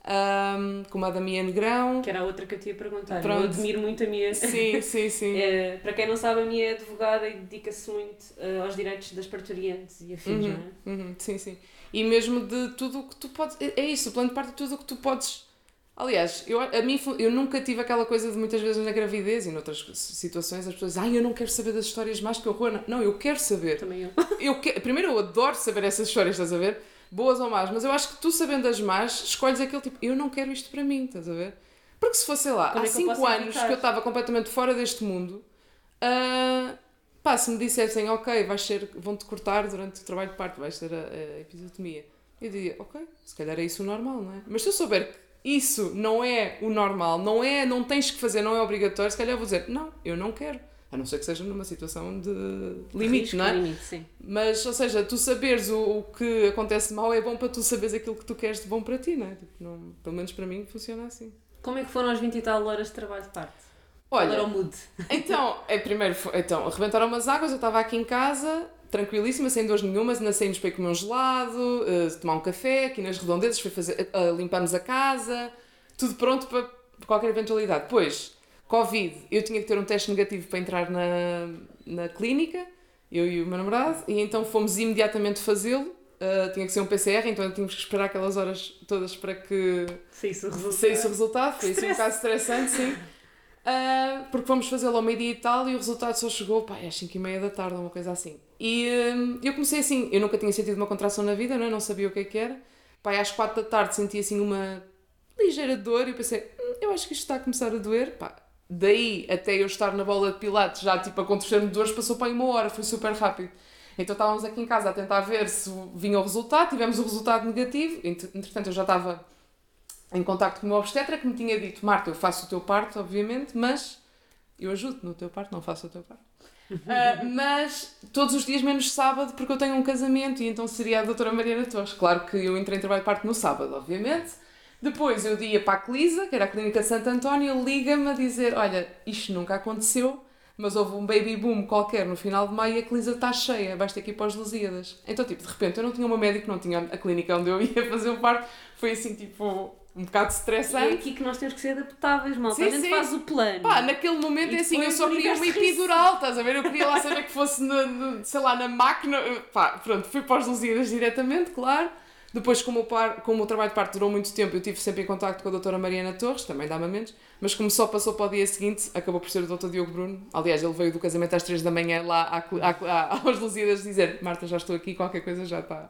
um, como a da Mia Negrão. Que era a outra que eu te ia perguntar. Pronto. Eu admiro muito a Mia. Sim, sim, sim. é, para quem não sabe, a Mia é advogada e dedica-se muito uh, aos direitos das parturientes e afins, uhum, não é? Uhum, sim, sim. E mesmo de tudo o que tu podes. É, é isso, o plano de parto é tudo o que tu podes. Aliás, eu, a mim, eu nunca tive aquela coisa de muitas vezes na gravidez e noutras situações as pessoas dizem, ai, eu não quero saber das histórias mais que horror. Não, eu quero saber. Também eu. eu que... Primeiro, eu adoro saber essas histórias, estás a ver? boas ou más, mas eu acho que tu sabendo as más, escolhes aquele tipo, eu não quero isto para mim, estás a ver? Porque se fosse, sei lá, Como há 5 é anos evitar? que eu estava completamente fora deste mundo, uh, pá, se me dissessem, ok, vais ser, vão-te cortar durante o trabalho de parto, vais ter a, a episiotomia, eu diria, ok, se calhar é isso o normal, não é? Mas se eu souber que isso não é o normal, não é, não tens que fazer, não é obrigatório, se calhar eu vou dizer, não, eu não quero. A não ser que seja numa situação de limite, Risco, não é? Limite, sim. Mas, ou seja, tu saberes o, o que acontece mal é bom para tu saberes aquilo que tu queres de bom para ti, não é? Tipo, não, pelo menos para mim funciona assim. Como é que foram as 20 e tal horas de trabalho de parte? Olha, Qual era o mood? Então, é, primeiro, então, arrebentaram umas águas, eu estava aqui em casa, tranquilíssima, sem dores nenhumas, ainda saímos para ir comer um gelado, uh, tomar um café, aqui nas redondezas, foi fazer, uh, limpamos a casa, tudo pronto para qualquer eventualidade. Depois, Covid, eu tinha que ter um teste negativo para entrar na, na clínica, eu e o meu namorado, e então fomos imediatamente fazê-lo. Uh, tinha que ser um PCR, então tínhamos que esperar aquelas horas todas para que saísse o resultado. Saísse o resultado. Foi assim um bocado estressante, sim. Porque fomos fazê-lo ao meio-dia e tal, e o resultado só chegou pá, às 5 e meia da tarde, uma coisa assim. E uh, eu comecei assim, eu nunca tinha sentido uma contração na vida, não, é? não sabia o que é que era. Pá, às 4 da tarde senti assim uma ligeira dor e eu pensei, hum, eu acho que isto está a começar a doer. Pá, daí até eu estar na bola de pilates, já tipo a acontecer-me dores, passou para uma hora, foi super rápido. Então estávamos aqui em casa a tentar ver se vinha o resultado, tivemos o resultado negativo, entretanto eu já estava em contacto com o meu obstetra que me tinha dito, Marta, eu faço o teu parto, obviamente, mas eu ajudo no teu parto, não faço o teu parto. uh, mas todos os dias menos sábado porque eu tenho um casamento e então seria a doutora Mariana Torres. Claro que eu entrei em trabalho de parto no sábado, obviamente, depois eu ia para a Clisa, que era a Clínica Santo António, liga-me a dizer: Olha, isto nunca aconteceu, mas houve um baby boom qualquer no final de maio e a Clisa está cheia, que ir para os Lusíadas. Então, tipo, de repente eu não tinha uma médica, não tinha a clínica onde eu ia fazer o parto, foi assim, tipo, um bocado estressante. E é aqui que nós temos que ser adaptáveis, mal. Sim, sim. faz o plano. Pá, naquele momento é assim, eu só queria uma epidural, estás a ver? Eu queria lá saber que fosse, no, sei lá, na máquina. Pá, pronto, fui para os Lusíadas diretamente, claro. Depois, como o, par, como o trabalho de parto durou muito tempo, eu estive sempre em contato com a doutora Mariana Torres, também dá menos, mas como só passou para o dia seguinte, acabou por ser o doutor Diogo Bruno. Aliás, ele veio do casamento às 3 da manhã lá à, à, aos Lusíadas dizer Marta, já estou aqui, qualquer coisa já está.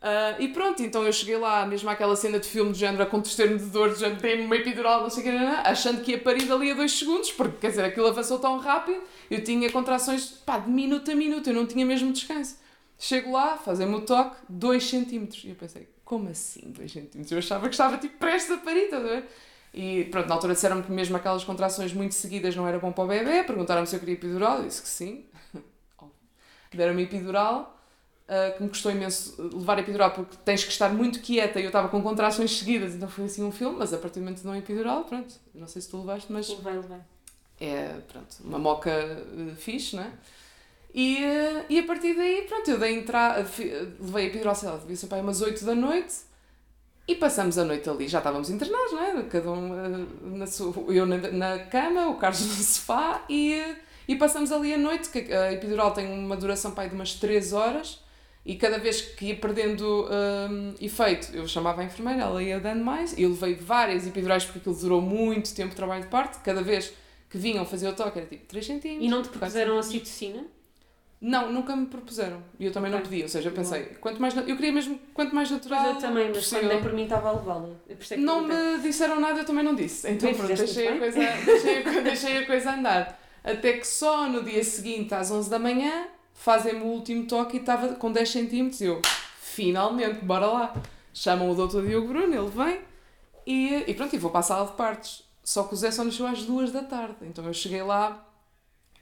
Uh, e pronto, então eu cheguei lá, mesmo àquela cena de filme de género, a contestar-me de dor, de género, dei-me uma epidural, não sei o que, achando que ia parir dali a dois segundos, porque quer dizer, aquilo avançou tão rápido, eu tinha contrações pá, de minuto a minuto, eu não tinha mesmo descanso. Chego lá, fazem-me o toque, 2 centímetros. E eu pensei, como assim 2 centímetros? Eu achava que estava tipo prestes a parir, estás a ver? E pronto, na altura disseram-me que mesmo aquelas contrações muito seguidas não era bom para o bebê. Perguntaram-me se eu queria epidural. Eu disse que sim. Deram-me epidural. Uh, que me custou imenso levar a epidural porque tens que estar muito quieta e eu estava com contrações seguidas, então foi assim um filme, mas a partir do momento de não epidural, pronto, não sei se tu levaste, mas. Levei, levei. É, pronto, uma moca uh, fixe, não é? E, uh, e a partir daí, pronto, eu dei entrar, levei a epidural, sei lá, devia ser para umas 8 da noite e passamos a noite ali, já estávamos internados, não é? Cada um na sua, eu na, na cama, o Carlos no sofá e, e passamos ali a noite, que a epidural tem uma duração para de umas 3 horas e cada vez que ia perdendo um, efeito, eu chamava a enfermeira, ela ia dando mais, eu levei várias epidurais porque aquilo durou muito tempo de trabalho de parte, cada vez que vinham fazer o toque era tipo 3 centímetros. E não te propuseram a citocina? Não, nunca me propuseram. E eu também não pedi. Ou seja, eu pensei, quanto mais, eu queria mesmo quanto mais natural. Mas eu também, mas quando dei por mim estava a levá-la. Não me disseram nada, eu também não disse. Então pronto, deixei a, coisa, deixei, a, deixei a coisa andar. Até que só no dia seguinte, às 11 da manhã, fazem-me o último toque e estava com 10 centímetros. E eu, finalmente, bora lá. Chamam o doutor Diogo Bruno, ele vem e, e pronto, e vou para a sala de partes. Só que o Zé só nasceu às 2 da tarde. Então eu cheguei lá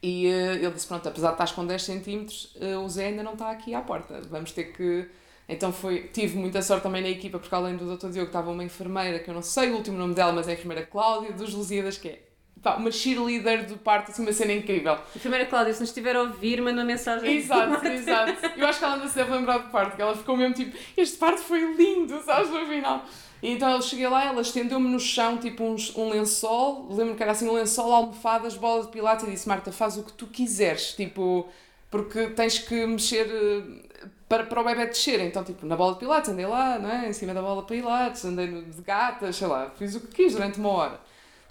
e uh, ele disse: Pronto, apesar de estás com 10 centímetros, uh, o Zé ainda não está aqui à porta. Vamos ter que. Então foi, tive muita sorte também na equipa, porque além do Dr. Diogo estava uma enfermeira, que eu não sei o último nome dela, mas é a enfermeira Cláudia, dos Lusíadas, que é pá, uma cheerleader do parto, assim, uma cena incrível. Enfermeira Cláudia, se nos estiver a ouvir, manda uma mensagem. Exato, exato. Eu acho que ela ainda se deve lembrar do parto, que ela ficou mesmo tipo: Este parto foi lindo, sabes, no final. E então eu cheguei lá, ela estendeu-me no chão, tipo um, um lençol, lembro que era assim um lençol, almofadas, bola de pilates, e disse: Marta, faz o que tu quiseres, tipo, porque tens que mexer eh, para, para o bebê descer. Então, tipo, na bola de pilates, andei lá, não é? em cima da bola de pilates, andei de gatas, sei lá, fiz o que quis durante uma hora.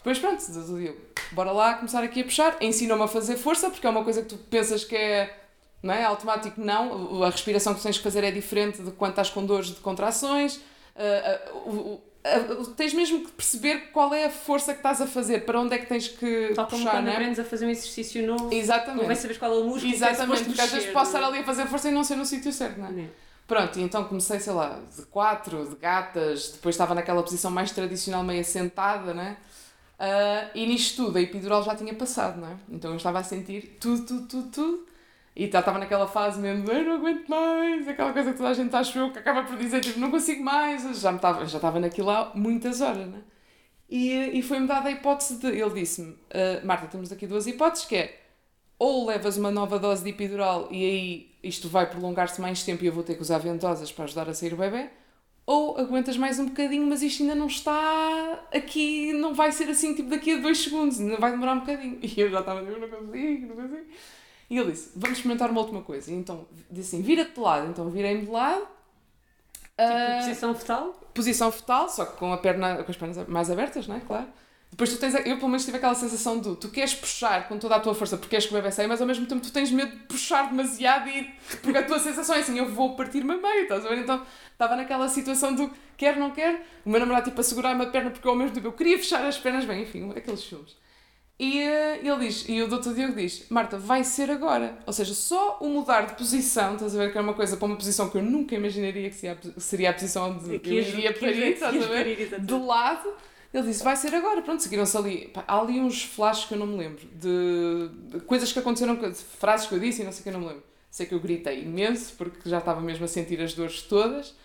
Depois, pronto, eu, bora lá começar aqui a puxar. Ensinou-me a fazer força, porque é uma coisa que tu pensas que é não é? automático, não. A respiração que tens que fazer é diferente de quando estás com dores de contrações uh, uh, uh, tens mesmo que perceber qual é a força que estás a fazer, para onde é que tens que Tal como puxar, quando né? aprendes a fazer um exercício novo, Exatamente. não vais saber qual é o músculo Exatamente, que porque às vezes posso estar ali a fazer força e não ser no sítio certo, não é? Não. Pronto, e então comecei, sei lá, de quatro, de gatas, depois estava naquela posição mais tradicional, meio assentada, né? Uh, e nisto tudo, a epidural já tinha passado, não é? Então eu estava a sentir tudo, tudo, tudo, tudo. E estava naquela fase mesmo, eu não aguento mais, aquela coisa que toda a gente achou, que acaba por dizer, tipo, não consigo mais. Já, estava, já estava naquilo há muitas horas, né? E, e foi-me dada a hipótese de, ele disse-me, uh, Marta, temos aqui duas hipóteses, que é, ou levas uma nova dose de epidural e aí isto vai prolongar-se mais tempo e eu vou ter que usar ventosas para ajudar a sair o bebê, ou aguentas mais um bocadinho, mas isto ainda não está aqui, não vai ser assim, tipo, daqui a dois segundos, ainda vai demorar um bocadinho. E eu já estava, eu não consigo, não consigo. E ele disse: Vamos experimentar uma última coisa. E então disse assim: Vira-te de lado. Então virei-me de lado. Tipo, uh, posição fetal? Posição fetal, só que com, a perna, com as pernas mais abertas, não é? Claro. Depois tu tens, eu pelo menos tive aquela sensação de tu queres puxar com toda a tua força porque queres que o bebê saia, mas ao mesmo tempo tu tens medo de puxar demasiado e porque a tua sensação é assim, eu vou partir-me a meio, estás a ver? Então estava naquela situação do quer, não quer, o meu namorado tipo a segurar-me a perna porque ao mesmo tempo eu queria fechar as pernas, bem, enfim, aqueles filmes. E uh, ele diz, e o Dr. Diogo diz: Marta, vai ser agora. Ou seja, só o mudar de posição, estás a ver que é uma coisa para uma posição que eu nunca imaginaria que seria a posição onde que eu iria parir, estás a ver? De lado. Ele disse: vai ser agora. Pronto, seguiram-se ali. Pá, há ali uns flashes que eu não me lembro, de, de coisas que aconteceram, frases que eu disse e não sei o que eu não me lembro. Sei que eu gritei imenso, porque já estava mesmo a sentir as dores todas.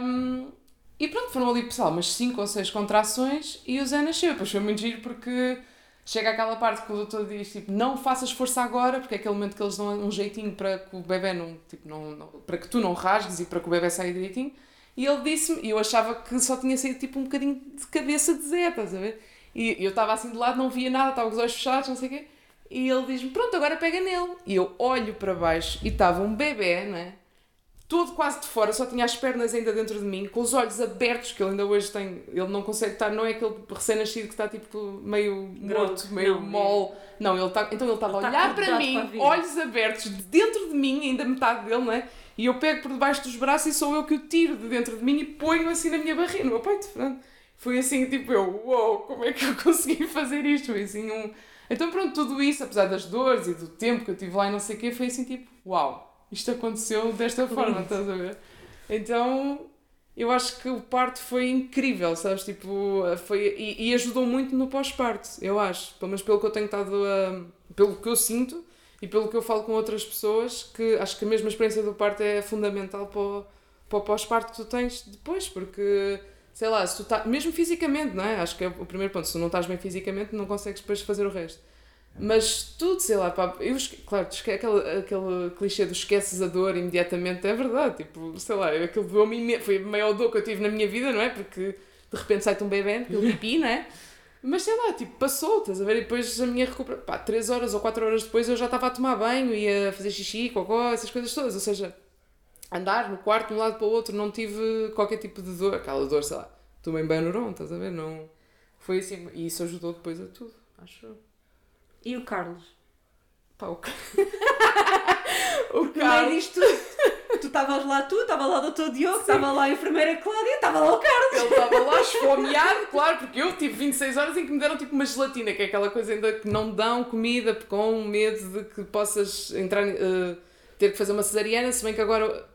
Um, e pronto, foram ali, pessoal, umas 5 ou 6 contrações e o Zé nasceu. Depois foi muito giro porque chega aquela parte que o doutor diz, tipo, não faças força agora, porque é aquele momento que eles dão um jeitinho para que o bebê não, tipo, não, não para que tu não rasgues e para que o bebê saia direitinho. E ele disse-me, e eu achava que só tinha saído tipo um bocadinho de cabeça de Zé, estás a ver? E eu estava assim de lado, não via nada, estava com os olhos fechados, não sei o quê. E ele diz-me, pronto, agora pega nele. E eu olho para baixo e estava um bebê, não é? todo quase de fora, só tinha as pernas ainda dentro de mim, com os olhos abertos, que ele ainda hoje tem. Ele não consegue estar, não é aquele recém-nascido que está tipo meio morto, meio não, mole. É... Não, ele está, então ele estava a olhar para mim, para olhos abertos, dentro de mim, ainda metade dele, não é? E eu pego por debaixo dos braços e sou eu que o tiro de dentro de mim e ponho assim na minha barriga, no meu peito. Pronto. Foi assim, tipo, eu, uou, wow, como é que eu consegui fazer isto? Foi assim um. Então, pronto, tudo isso, apesar das dores e do tempo que eu tive lá e não sei o quê, foi assim, tipo, uau isto aconteceu desta forma, estás a ver? Então, eu acho que o parto foi incrível, sabes? Tipo, foi, e, e ajudou muito no pós-parto, eu acho. Pelo menos pelo que eu tenho estado a. pelo que eu sinto, e pelo que eu falo com outras pessoas, que acho que a mesma experiência do parto é fundamental para o, para o pós-parto que tu tens depois, porque sei lá, se tu tá, mesmo fisicamente, não é? Acho que é o primeiro ponto, se tu não estás bem fisicamente, não consegues depois fazer o resto. Mas tudo, sei lá, pá, eu, claro, aquele, aquele clichê do esqueces a dor imediatamente, é verdade, tipo, sei lá, aquilo doeu-me, foi a maior dor que eu tive na minha vida, não é? Porque de repente sai-te um bebê, aquele pipi, não é? Mas sei lá, tipo, passou, estás a ver? E depois a minha recuperação, pá, 3 horas ou 4 horas depois eu já estava a tomar banho, ia fazer xixi, cocó, essas coisas todas, ou seja, andar no quarto de um lado para o outro, não tive qualquer tipo de dor, aquela dor, sei lá, tomei bem no estás a ver? Não, foi assim, e isso ajudou depois a tudo, acho e o Carlos? Pá, o, o Carlos. Disto, tu estavas lá tu, estava lá o doutor Diogo, estava lá a enfermeira Cláudia, estava lá o Carlos. Ele estava lá esfomeado, claro, porque eu tive 26 horas em que me deram tipo uma gelatina, que é aquela coisa ainda que não dão comida com medo de que possas entrar, uh, ter que fazer uma cesariana, se bem que agora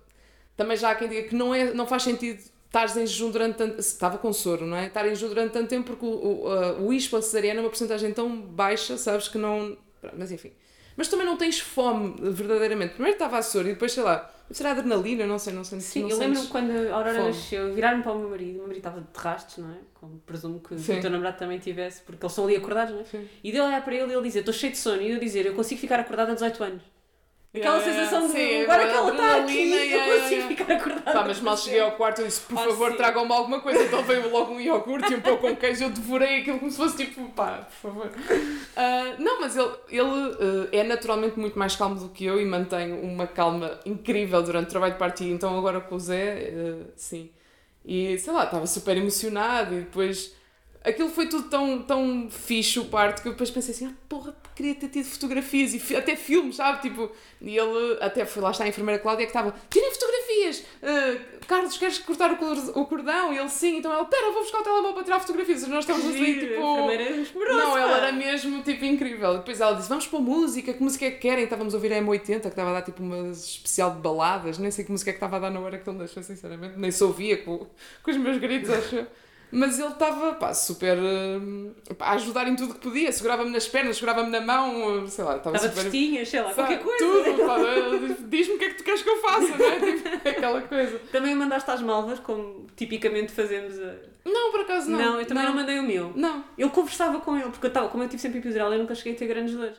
também já há quem diga que não, é, não faz sentido estares em jejum durante tanto estava com soro, não é? Estar em jejum durante tanto tempo porque o, o, o ispo, a cesariana é uma porcentagem tão baixa, sabes, que não... Mas enfim. Mas também não tens fome, verdadeiramente. Primeiro estava a soro e depois, sei lá, será adrenalina, não sei, não sei. Sim, não eu lembro-me quando a Aurora fome. nasceu, viraram para o meu marido, o meu marido estava de rastos, não é? Como presumo que Sim. o teu namorado também tivesse, porque eles estão ali acordados, não é? Sim. E de olhar para ele e ele dizer, estou cheio de sono, e eu dizer, eu consigo ficar acordada há 18 anos. Aquela yeah, sensação de sim, agora que ela está aqui, yeah, eu consigo yeah. ficar acordada. Pá, mas mal cheguei ao quarto eu disse, por ah, favor, tragam-me alguma coisa. Então veio logo um iogurte e um pouco com queijo. Eu devorei aquilo como se fosse tipo, pá, por favor. Uh, não, mas ele, ele uh, é naturalmente muito mais calmo do que eu e mantém uma calma incrível durante o trabalho de partir. Então agora com o Zé, uh, sim. E sei lá, estava super emocionado e depois aquilo foi tudo tão, tão fixe o parto que eu depois pensei assim, ah porra, queria ter tido fotografias e até filmes, sabe? Tipo, e ele até foi lá está a enfermeira Cláudia que estava, tirem fotografias! Uh, Carlos, queres cortar o, cordão? E ele sim, então ela, pera, vou buscar o telemóvel para tirar fotografias. E nós estávamos ali, tipo. Não, ela era mesmo tipo incrível. Depois ela disse, vamos pôr música, que música é que querem? Estávamos a ouvir a M80, que estava a dar tipo uma especial de baladas, nem sei que música é que estava a dar na hora que ele deixou, sinceramente, nem se ouvia com, com os meus gritos, acho. Mas ele estava, pá, super uh, a ajudar em tudo que podia. Segurava-me nas pernas, segurava-me na mão, sei lá, estava super. Festinhas, sei lá, qualquer coisa. Tudo, pá, diz-me o que é que tu queres que eu faça, não é? Tipo, aquela coisa. Também mandaste às malvas, como tipicamente fazemos. A... Não, por acaso não. Não, eu também não, não mandei o meu. Não. Eu conversava com ele, porque eu estava, como eu tive sempre epidural, eu nunca cheguei a ter grandes dores.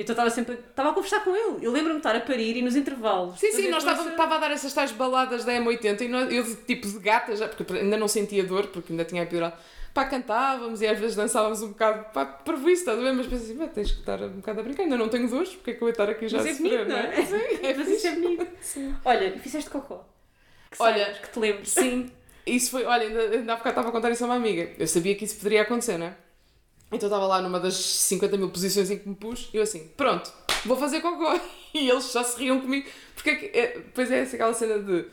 Então estava sempre estava a conversar com ele. Eu lembro-me de estar a parir e nos intervalos. Sim, sim, nós estava, estava a dar essas tais baladas da M80 e nós, eu, tipo de gata, já, porque ainda não sentia dor, porque ainda tinha epidural. Pá, cantávamos e às vezes dançávamos um bocado, pá, para isso, estás a ver? Mas pensei assim, tens que estar um bocado a brincar, ainda não tenho dores, porque é que eu vou estar aqui já Mas a é sofrer, não é? Sim, é Mas isso é bonito. Sim. Olha, fizeste cocó. Que olha, sabes, que te lembro. Sim, isso foi, olha, ainda, ainda há bocado estava a contar isso a uma amiga. Eu sabia que isso poderia acontecer, não é? Então estava lá numa das 50 mil posições em que me pus e eu assim, pronto, vou fazer cocó. E eles já se riam comigo. Porque é, é, depois é aquela cena de.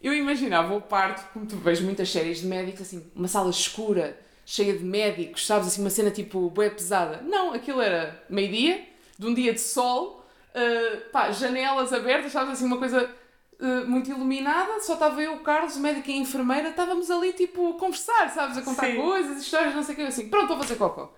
Eu imaginava o parto, como tu vês muitas séries de médicos, assim, uma sala escura, cheia de médicos, sabes, assim, uma cena tipo bué pesada. Não, aquilo era meio-dia, de um dia de sol, uh, pá, janelas abertas, sabes, assim, uma coisa uh, muito iluminada, só estava eu, o Carlos, o médico e a enfermeira, estávamos ali, tipo, a conversar, sabes, a contar Sim. coisas, histórias, não sei o que, assim, pronto, vou fazer cocó.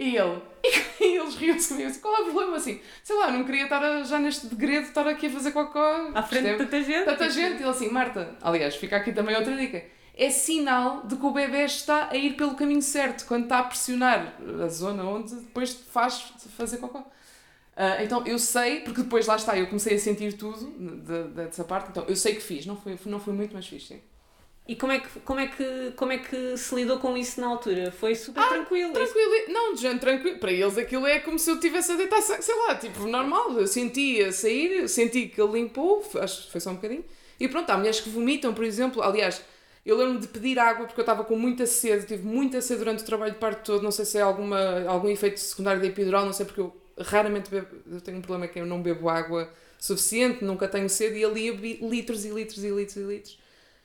E ele, e eles riam-se comigo assim, qual é o problema? Assim, sei lá, não queria estar já neste degredo, estar aqui a fazer cocó. À frente de tanta gente. Tanta gente. E ele assim, Marta, aliás, fica aqui também outra dica. É sinal de que o bebê está a ir pelo caminho certo, quando está a pressionar a zona onde depois faz fazer cocó. Uh, então eu sei, porque depois lá está, eu comecei a sentir tudo de, de, dessa parte, então eu sei que fiz, não foi, não foi muito, mas fiz, sim. E como é, que, como, é que, como é que se lidou com isso na altura? Foi super ah, tranquilo? Tranquilo, não, de gente tranquilo. Para eles aquilo é como se eu tivesse a deitar, sei lá, tipo, normal. Eu sentia sair, senti que ele limpou, acho que foi só um bocadinho. E pronto, há mulheres que vomitam, por exemplo. Aliás, eu lembro-me de pedir água porque eu estava com muita sede, tive muita sede durante o trabalho de parto todo. Não sei se é alguma, algum efeito secundário da epidural, não sei porque eu raramente bebo. Eu tenho um problema que eu não bebo água suficiente, nunca tenho sede e ali eu bebi litros e litros e litros e litros.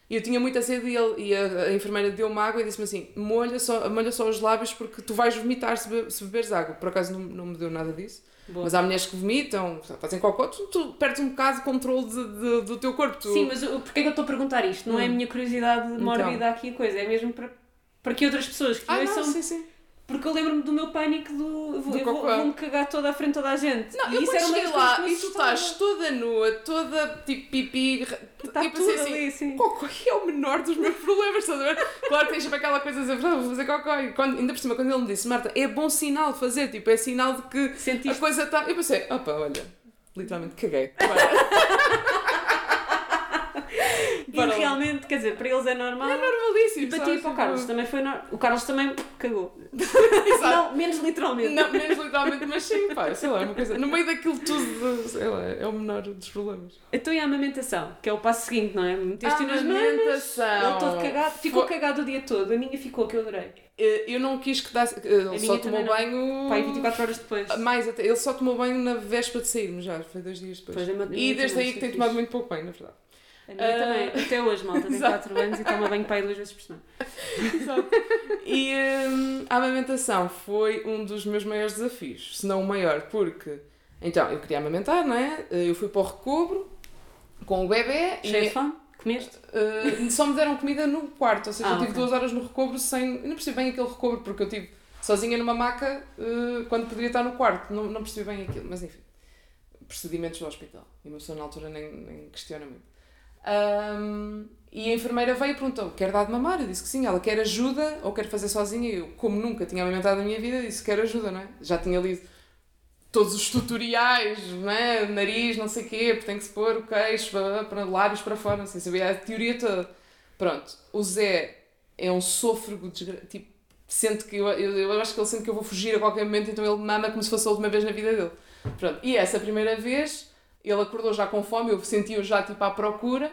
E eu tinha muita sede e, ele, e a, a enfermeira deu-me água e disse-me assim: molha só, molha só os lábios porque tu vais vomitar se, be, se beberes água. Por acaso não, não me deu nada disso. Boa. Mas há mulheres que vomitam, fazem cocô, tu, tu perdes um bocado de controle de, de, do teu corpo. Tu... Sim, mas porquê é que eu estou a perguntar isto? Não hum. é a minha curiosidade mórbida então. aqui a coisa, é mesmo para, para que outras pessoas que ah, não, sim, sim Porque eu lembro-me do meu pânico do. Vou, Do eu vou, cocó. vou-me cagar toda à frente toda a gente. Não, e eu isso quando cheguei lá e tu estás toda nua, toda tipo pipi, Está e pensei tudo assim, ali, sim. Cocó é o menor dos meus problemas, estás a ver? Claro que tens sempre aquela coisa de dizer, "Ah, vou fazer cocó. E quando, ainda por cima, quando ele me disse, Marta, é bom sinal de fazer, tipo, é sinal de que a Sentiste. coisa está. Eu pensei, opa, olha, literalmente caguei. Bora. E realmente, quer dizer, para eles é normal. É normalíssimo. E para ti e para o Tipo, Carlos também foi normal. O Carlos também cagou. Exato. Não, menos literalmente. Não, menos literalmente, mas sim, pá, sei lá, é uma coisa. No meio daquilo tudo, sei lá, é o menor dos problemas. Então e a amamentação, que é o passo seguinte, não é? Meteste nas mamas, Amamentação. ele todo cagado, ficou Foi- cagado o dia todo. A minha ficou, que eu adorei. Eh, Eu não quis que desse. eh, Ele minha só tomou também banho. Pai, 24 horas depois. Mais até. Ele só tomou banho na véspera de sairmos já, foi dois dias depois. Pois, e desde aí que tem tomado muito pouco banho, na verdade. A minha Ah. também, até hoje, malta, tem Exato. 4 anos e toma banho pai duas vezes por semana. E hum, a amamentação foi um dos meus maiores desafios, se não o maior, porque. Então, eu queria amamentar, não é? Eh, Eu fui para o recobro com o bebê Cheio de e. Comeste? Uh, só me deram comida no quarto, ou seja, Ah, eu tive ok. duas horas no recobro sem. Eu não percebi bem aquele recobro, porque eu estive sozinha numa maca uh, quando poderia estar no quarto, não, não percebi bem aquilo, mas enfim. Procedimentos do hospital. E uma pessoa na altura nem, nem questiona muito. Um, e a enfermeira veio e perguntou: quer dar de mamar? Eu disse que sim. Ela quer ajuda ou quer fazer sozinha? Eu, como nunca tinha amamentado na minha vida, disse: quer ajuda, não é? Já tinha lido todos os tutoriais, não é? Nariz, não sei o quê, tem que se pôr o queixo, para, lábios para fora, não sei, sabia a teoria toda. Pronto, o Zé é um sôfrego, tipo, sente que eu, eu, eu acho que ele sente que eu vou fugir a qualquer momento, então ele mama como se fosse a última vez na vida dele. Pronto, e essa primeira vez, ele acordou já com fome, eu senti-o já tipo à procura,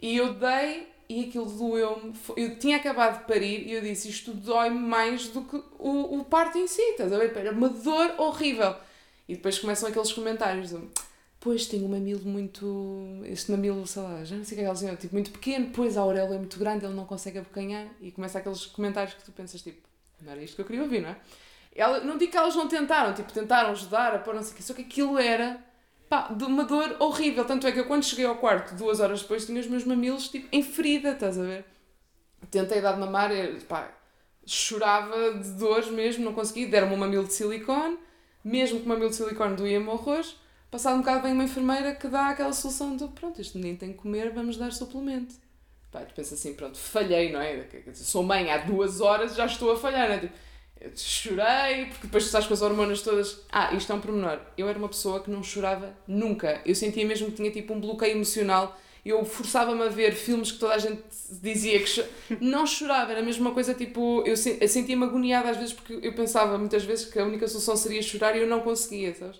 e eu dei, e aquilo doeu-me. Eu tinha acabado de parir, e eu disse, isto dói-me mais do que o, o parto em si, estás a ver? Era uma dor horrível. E depois começam aqueles comentários do, pois tenho um mamilo muito. Este mamilo, sei lá, já não sei o que é que eles tipo, muito pequeno, pois a auréola é muito grande, ele não consegue abocanhar. E começa aqueles comentários que tu pensas, tipo, não era isto que eu queria ouvir, não é? Ela, não digo que elas não tentaram, tipo, tentaram ajudar a pôr não sei o quê, só que aquilo era, pá, de uma dor horrível. Tanto é que eu, quando cheguei ao quarto, duas horas depois, tinha os meus mamilos, tipo, em ferida, estás a ver? Tentei dar de mamar, e, pá, chorava de dores mesmo, não consegui. Deram-me um mamilo de silicone, mesmo que o mamilo de silicone doía-me horrores. Passado um bocado vem uma enfermeira que dá aquela solução do pronto, este menino tem que comer, vamos dar suplemento. Pá, tu pensas assim, pronto, falhei, não é? Sou mãe há duas horas já estou a falhar, não é? Tipo, chorei, porque depois tu estás com as hormonas todas. Ah, isto é um pormenor. Eu era uma pessoa que não chorava nunca. Eu sentia mesmo que tinha tipo um bloqueio emocional. Eu forçava-me a ver filmes que toda a gente dizia que não chorava, era mesmo uma coisa tipo. Eu sentia-me agoniada às vezes porque eu pensava muitas vezes que a única solução seria chorar e eu não conseguia, sabes?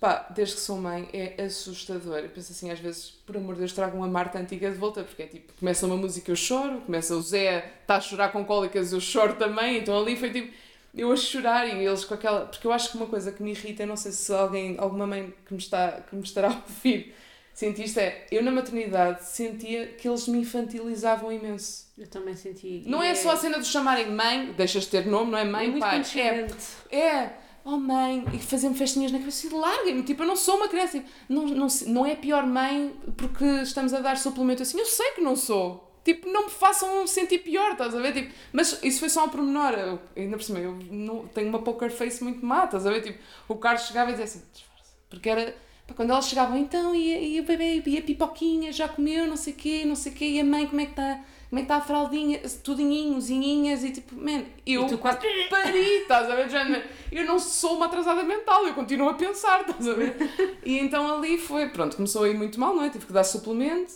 Pá, desde que sou mãe é assustador. Eu penso assim, às vezes, por amor de Deus, trago uma Marta antiga de volta, porque é tipo, começa uma música eu choro, começa o Zé está a chorar com cólicas, eu choro também, então ali foi tipo, eu a chorar e eles com aquela. Porque eu acho que uma coisa que me irrita, não sei se alguém, alguma mãe que me, está, que me estará a ouvir isto, é, eu na maternidade sentia que eles me infantilizavam imenso. Eu também senti. Não E é só a cena de chamarem mãe, deixas de ter nome, não é é mãe, muito pai, é é, oh mãe, e fazer-me festinhas na cabeça e larguem-me. Tipo, eu não sou uma criança. Não, não, não é pior mãe porque estamos a dar suplemento assim. Eu sei que não sou. Tipo, não me façam sentir pior, estás a ver? Tipo, mas isso foi só um pormenor. Eu, ainda por cima, eu não, tenho uma poker face muito má, estás a ver? Tipo, o Carlos chegava e dizia assim, disfarça. Porque era, pá, quando elas chegavam, então, e, e o bebê, e a pipoquinha, já comeu, não sei o quê, não sei o quê, e a mãe, como é que está? Como é que está a fraldinha? Tudinhinhos, inhinhas, e tipo, man, eu E quase. pari, estás a ver? Não- Eu não sou uma atrasada mental, eu continuo a pensar, estás a ver? E então ali foi, pronto, começou a ir muito mal, não é? Tive que dar suplemento.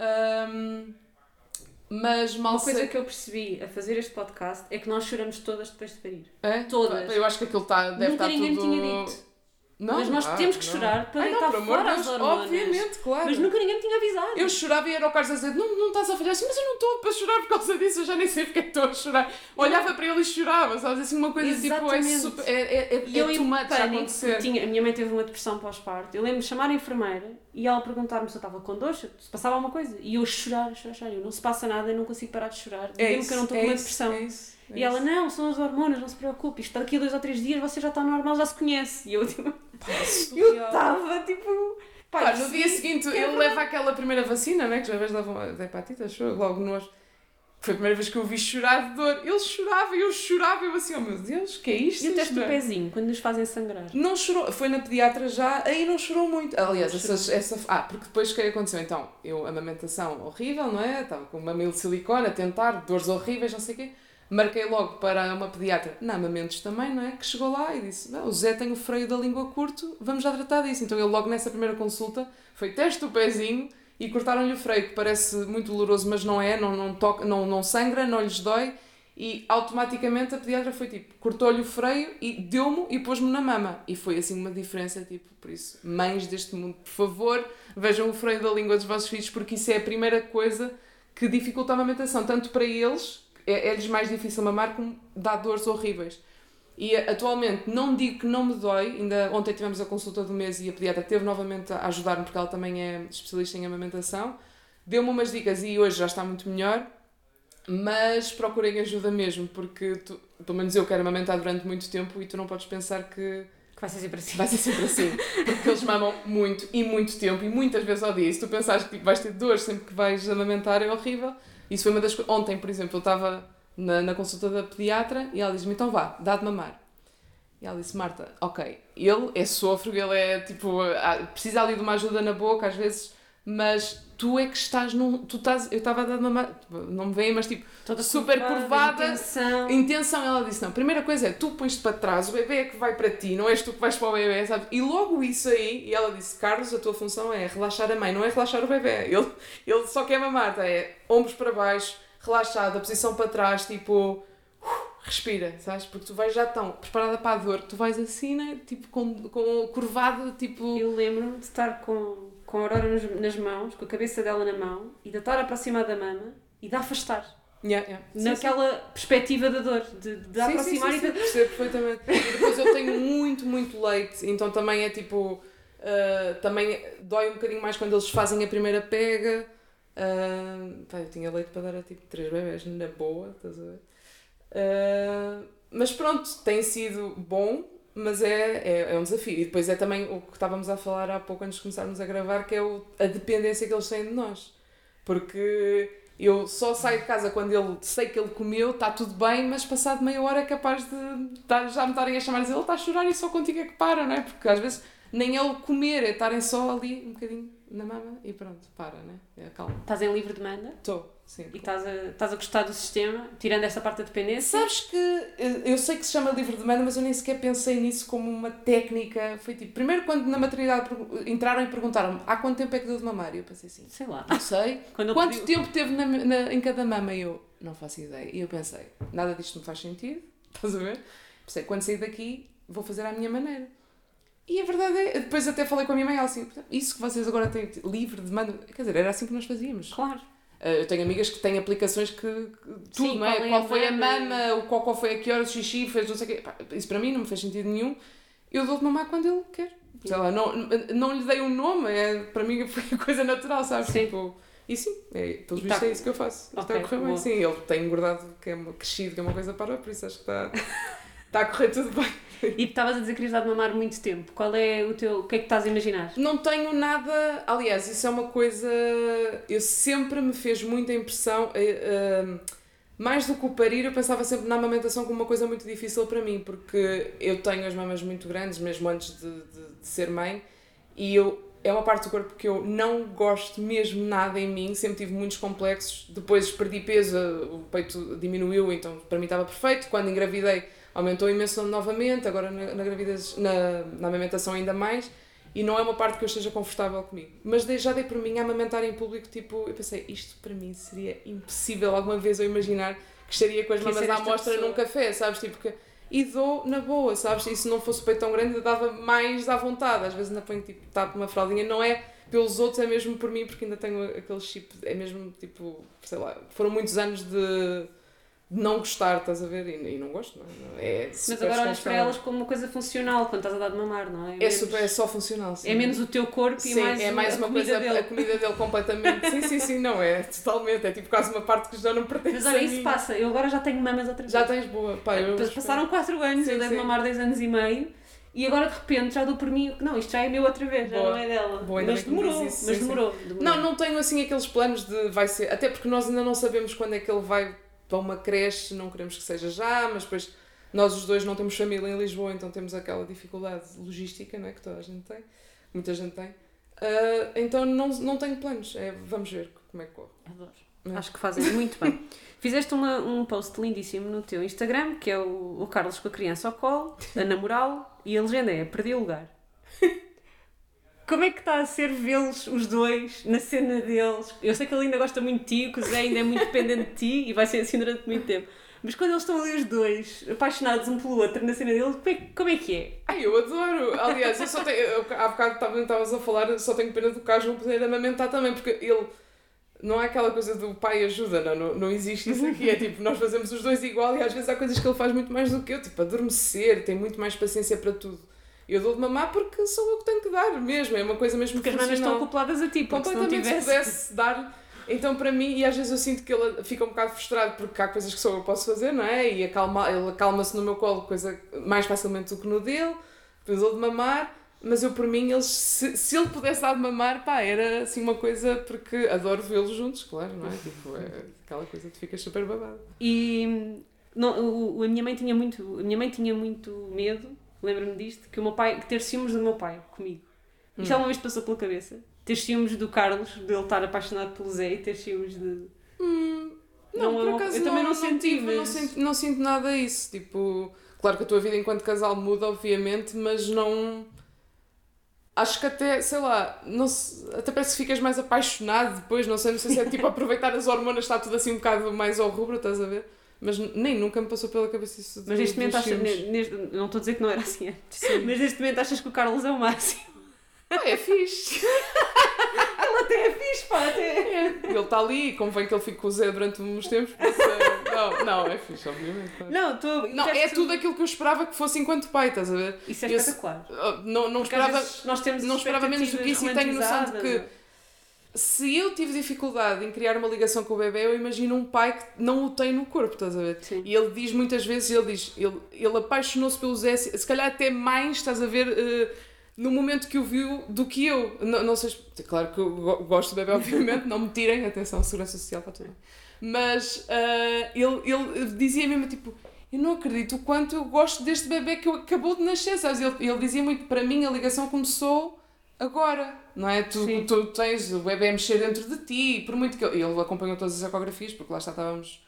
Ahm, mas mal Uma coisa sei- que eu percebi a fazer este podcast é que nós choramos todas depois de parir. É? todas. Eu acho que aquilo tá, deve Nunca estar ninguém tudo... tinha dito. Não, Mas nós ah, temos que não. chorar para Ai, não, deitar de fora Deus, as hormonas. Obviamente, claro. Mas nunca ninguém me tinha avisado. Eu chorava e era o Carlos a dizer: não, não estás a falhar assim, mas eu não estou para chorar por causa disso, eu já nem sei porque é que estou a chorar. Olhava para ele e chorava, sabes? Assim, uma coisa tipo, é Exatamente. super. É, é, é, E eu é too much a acontecer. tinha, a minha mãe teve uma depressão pós-parto. Eu lembro-me de chamar a enfermeira e ela perguntar-me se eu estava com dor, se passava alguma coisa. E eu chorar, chorar, chorar. Eu não se passa nada, eu não consigo parar de chorar. É isso, que eu não estou é com uma isso, depressão. é isso, é E ela, não, são as hormonas, não se preocupe. Isto daqui a dois ou três dias você já está normal, já se conhece. E eu, tipo, eu surreal. estava, tipo... pá, Pá, no dia seguinte é ele leva aquela primeira vacina, né? Que já vez davam da hepatite, achou, logo no. Foi a primeira vez que eu o vi chorar de dor. Ele chorava e eu chorava. Eu assim, oh meu Deus, que é isto? E o teste do é- pezinho, quando nos fazem sangrar. Não chorou, foi na pediatra já, aí não chorou muito. Aliás, Não essas, essa. Ah, porque depois o que é que aconteceu? Então, eu, amamentação horrível, não é? Estava com uma mamilo de silicone a tentar, dores horríveis, não sei o quê. Marquei logo para uma pediatra, na amamentos também, não é? Que chegou lá e disse: o Zé tem o freio da língua curto, vamos já tratar disso. Então, ele logo nessa primeira consulta foi teste do pezinho e cortaram-lhe o freio, que parece muito doloroso, mas não é, não, não, toca, não, não sangra, não lhes dói. E automaticamente a pediatra foi tipo, cortou-lhe o freio e deu-me e pôs-me na mama. E foi assim uma diferença, tipo, por isso, mães deste mundo, por favor, vejam o freio da língua dos vossos filhos, porque isso é a primeira coisa que dificulta a amamentação, tanto para eles, é- é-lhes mais difícil mamar, como dá dores horríveis. E atualmente não digo que não me dói, ainda ontem tivemos a consulta do mês e a pediatra teve novamente a ajudar-me, porque ela também é especialista em amamentação. Deu-me umas dicas e hoje já está muito melhor, mas procurem ajuda mesmo, porque tu, pelo menos eu quero amamentar durante muito tempo e tu não podes pensar que Que vai ser sempre assim. vai ser sempre assim. Porque eles mamam muito e muito tempo e muitas vezes ao dia. E se tu pensares que tipo, vais ter dores sempre que vais amamentar, é horrível. Isso foi uma das coisas. Ontem, por exemplo, eu estava na, na consulta da pediatra e ela diz-me: então vá, dá de mamar. E ela disse: Marta, ok, ele é sofro, ele é tipo, ah, precisa ali de uma ajuda na boca às vezes, mas tu é que estás num. Tu estás, eu estava a dar tipo, não me veem, mas tipo, Toda super curvada. intenção. Intenção, ela disse: não, primeira coisa é tu pões-te para trás, o bebê é que vai para ti, não és tu que vais para o bebê, sabe? E logo isso aí, e ela disse: Carlos, a tua função é relaxar a mãe, não é relaxar o bebê. Ele, ele só quer mamar, tá? é ombros para baixo, relaxado, a posição para trás, tipo. uh, Respira, sabes? Porque tu vais já tão preparada para a dor que tu vais assim, né? Tipo, com, com curvado, tipo. Eu lembro-me de estar com, com a Aurora nas, nas mãos, com a cabeça dela na mão, e de estar aproximada da mama e de afastar. Yeah, yeah. Sim, sim. naquela perspectiva da dor, de, de Sim, aproximar sim, sim, e sim, de. percebo perfeitamente. E depois eu tenho muito, muito leite, então também é tipo. ah, também dói um bocadinho mais quando eles fazem a primeira pega. Ah, pá, eu tinha leite para dar a tipo três bebés na boa, estás a ver? Ah, mas pronto, tem sido bom, mas é, é, é um desafio. E depois é também o que estávamos a falar há pouco antes de começarmos a gravar, que é o, a dependência que eles têm de nós. Porque eu só saio de casa quando ele sei que ele comeu, está tudo bem, mas passado meia hora é capaz de dar- já me estarem a chamar e dizer ele está a chorar e só contigo é que para, não é? Porque às vezes nem ele comer, é estarem só ali um bocadinho na mama e pronto, para, né? É, calma. Estás em livre demanda Estou, sim. e estás a, estás a gostar do sistema, tirando essa parte da dependência. Sabes que eu sei que se chama livre demanda, mas eu nem sequer pensei nisso como uma técnica. Foi tipo, primeiro quando na maternidade entraram e perguntaram-me há quanto tempo é que deu de mamar? E eu pensei assim, Sei lá. não sei. Quanto pediu- tempo teve na, na- em cada mama? E eu não faço ideia. E eu pensei, nada disto me faz sentido, estás a ver? Pensei, quando sair daqui vou fazer à minha maneira. E a verdade é, depois até falei com a minha mãe, ela assim, isso que vocês agora têm livre demanda, quer dizer, era assim que nós fazíamos. Claro. Uh, Eu tenho amigas que têm aplicações que, que tudo, Sim, não é? qual é Qual, foi a mama o qual, qual foi a que hora, o xixi, fez não sei o quê. Pá, Isso para mim não me fez sentido nenhum. Eu dou de mamar quando ele quer. Sei lá, não, não lhe dei um nome, é, para mim foi coisa natural, sabes? Sim. Tipo, e sim, é, pelos vistos tá- é isso que eu faço. Está Ok, a correr bem. Sim, ele tem engordado, que é uma, crescido, que é uma coisa para, por isso acho que está, está a correr tudo bem. E estavas a dizer que querias dar de mamar muito tempo. Qual é o teu. O que é que estás a imaginar? Não tenho nada. Aliás, isso é uma coisa. Eu sempre me fez muita impressão. eh, eh, mais do que o parir, eu pensava sempre na amamentação como uma coisa muito difícil para mim, porque eu tenho as mamas muito grandes, mesmo antes de, de, de ser mãe, e eu. É uma parte do corpo que eu não gosto mesmo nada em mim, sempre tive muitos complexos. Depois perdi peso, o peito diminuiu, então para mim estava perfeito. Quando engravidei, aumentou imenso novamente, agora na, na gravidez, na, na amamentação ainda mais e não é uma parte que eu esteja confortável comigo. Mas dei- já dei por mim a amamentar em público, tipo, eu pensei, isto para mim seria impossível alguma vez eu imaginar que estaria com as mamas à esta mostra pessoa. num café, sabes? Tipo, que, e dou na boa, sabes? E se não fosse o peito tão grande, dava mais à vontade. Às vezes ainda ponho, tipo, tapo uma fraldinha, não é pelos outros, é mesmo por mim, porque ainda tenho aquele chip, é mesmo, tipo, sei lá, foram muitos anos de não gostar, estás a ver? E, e não gosto, não é? é Mas super agora olhas para elas como uma coisa funcional quando estás a dar de mamar, não é? É, menos- super, é só funcional. sim. É menos o teu corpo Sim, e mais, é mais a uma comida coisa, dele. a comida dele completamente. Sim, sim, sim, não é totalmente. É tipo quase uma parte que já não pertence Mas olha, isso passa. Eu agora já tenho mamas outra vez. Já tens boa. Pá, Passaram 4 anos, Sim, eu devo sim. mamar 2 anos e meio E agora de repente já dou por mim, não, isto já é meu outra vez, já Boa. não é dela. Boa, mas demorou, isso, mas sim. demorou, demorou. Não, não tenho assim aqueles planos de vai ser. Até porque nós ainda não sabemos quando é que ele vai para uma creche, não queremos que seja já, mas depois nós os dois não temos família em Lisboa, então temos aquela dificuldade logística né, que toda a gente tem, muita gente tem. Ah, então não, não tenho planos, é, vamos ver como é que corre. Adoro. É. Acho que fazem muito bem. Fizeste uma, um post lindíssimo no teu Instagram, que é o, o Carlos com a criança ao colo, a namorá-lo, e a legenda é perdi o lugar. Como é que está a ser vê-los os dois na cena deles? Eu sei que ele ainda gosta muito de ti, que o Zé ainda é muito dependente de ti e vai ser assim durante muito tempo. Mas quando eles estão ali os dois, apaixonados um pelo outro na cena deles, como é, que- como é que é? Ai, eu adoro! Aliás, eu só tenho. Eu, há bocado estava- estavas a falar, eu só tenho pena do Carlos não poder amamentar também, porque ele. Não é aquela coisa do pai ajuda, não, não, não existe isso aqui. É tipo, nós fazemos os dois igual e às vezes há coisas que ele faz muito mais do que eu, tipo, adormecer, tem muito mais paciência para tudo. Eu dou de mamar porque sou eu que tenho que dar mesmo, é uma coisa mesmo Porque as estão acopladas a ti, porque se não Completamente, se tivesse... pudesse dar. Então, para mim, e às vezes eu sinto que ele fica um bocado frustrado porque há coisas que só eu posso fazer, não é? E acalma, ele acalma-se no meu colo, coisa mais facilmente do que no dele. Depois ele de mamar, mas eu, por mim, eles, se, se ele pudesse dar de mamar, pá, era assim uma coisa, porque adoro vê-los juntos, claro, não é? Tipo, é aquela coisa que ficas super babado. E não, o- a minha mãe tinha muito, a minha mãe tinha muito medo, lembro-me disto, que o meu pai, que ter ciúmes do meu pai comigo. Isto Hum. alguma vez passou pela cabeça? Ter ciúmes do Carlos, dele estar apaixonado pelo Zé e ter ciúmes de. Hum, Não, não, por acaso eu também não senti, tive, não, mas- sinto, não sinto nada isso. Tipo, claro que a tua vida enquanto casal muda, obviamente, mas não. Acho que até, sei lá, não se- até parece que ficas mais apaixonado depois, não sei, não sei se é tipo aproveitar as hormonas, está tudo assim um bocado mais ao rubro, estás a ver? Mas nem nunca me passou pela cabeça isso. Mas neste momento achas. Neste, não estou a dizer que não era assim antes, Sim. mas neste momento achas que o Carlos é o máximo. Ah, é fixe. Ele até é fixe, pá, até. É. Ele está ali, convém que ele fique com o Zé durante uns tempos. é, não, não, é fixe, obviamente. claro. Não, estou. Não, é tudo aquilo que eu esperava que fosse enquanto pai, estás a ver? Isso é espetacular. Ah, Não, não Porque esperava. nós temos não esperava menos do que isso e tenho noção de que. Se eu tive dificuldade em criar uma ligação com o bebê, eu imagino um pai que não o tem no corpo, estás a ver? Sim. E ele diz muitas vezes, ele diz, ele, ele apaixonou-se pelo Zé, se calhar até mais, estás a ver, eh, no momento que o viu do que eu. Não, não sei, se- claro que eu go- gosto do bebê, obviamente, não me tirem, atenção, segurança social para tudo. bem. Mas eh, ele, ele dizia mesmo tipo. Eu não acredito o quanto eu gosto deste bebê que acabou de nascer, sabes? Ele, ele dizia muito, para mim a ligação começou agora, não é? Tu, Sim. tu tens o bebê a mexer dentro de ti, por muito que ele, ele acompanhou todas as ecografias, porque lá está, estávamos,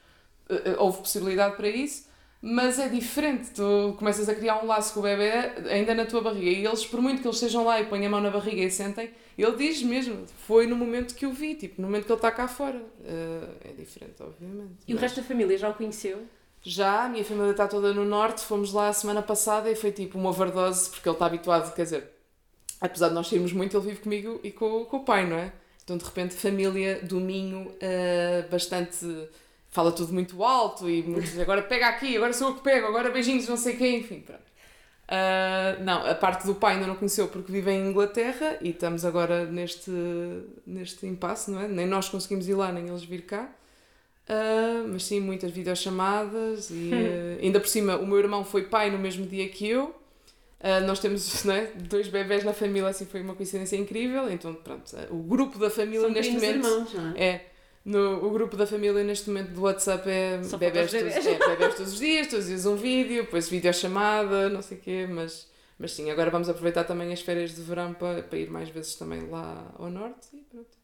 eh, eh, houve possibilidade para isso, mas é diferente, tu começas a criar um laço com o bebê ainda na tua barriga, e eles, por muito que eles estejam lá e ponham a mão na barriga e sentem, ele diz mesmo, foi no momento que eu vi, tipo, no momento que ele está cá fora. Eh, é diferente, obviamente. E o Mas- resto da família já o conheceu? já, a minha família está toda no norte, fomos lá a semana passada e foi tipo uma overdose, porque ele está habituado, quer dizer, apesar de nós sairmos muito, ele vive comigo e com, com o pai, não é? Então de repente família do Minho eh, bastante. fala tudo muito alto e muito, agora pega aqui, agora sou eu que pego, agora beijinhos, não sei quem, enfim, pronto. Ah, não, a parte do pai ainda não conheceu porque vive em Inglaterra e estamos agora neste, neste impasse, não é? Nem nós conseguimos ir lá, nem eles vir cá. Ah, mas sim, muitas videochamadas e ah, ainda por cima o meu irmão foi pai no mesmo dia que eu. Ah, nós temos né, dois bebés na família, assim foi uma coincidência incrível. Então, pronto, ah, o grupo da família São neste momento. irmãos, não é? É, no, o grupo da família neste momento do WhatsApp é Só bebés, todos, bebés. é bebés todos os dias, todos os dias um vídeo, depois videochamada, não sei o quê, mas, mas sim, agora vamos aproveitar também as férias de verão para, para ir mais vezes também lá ao norte e pronto.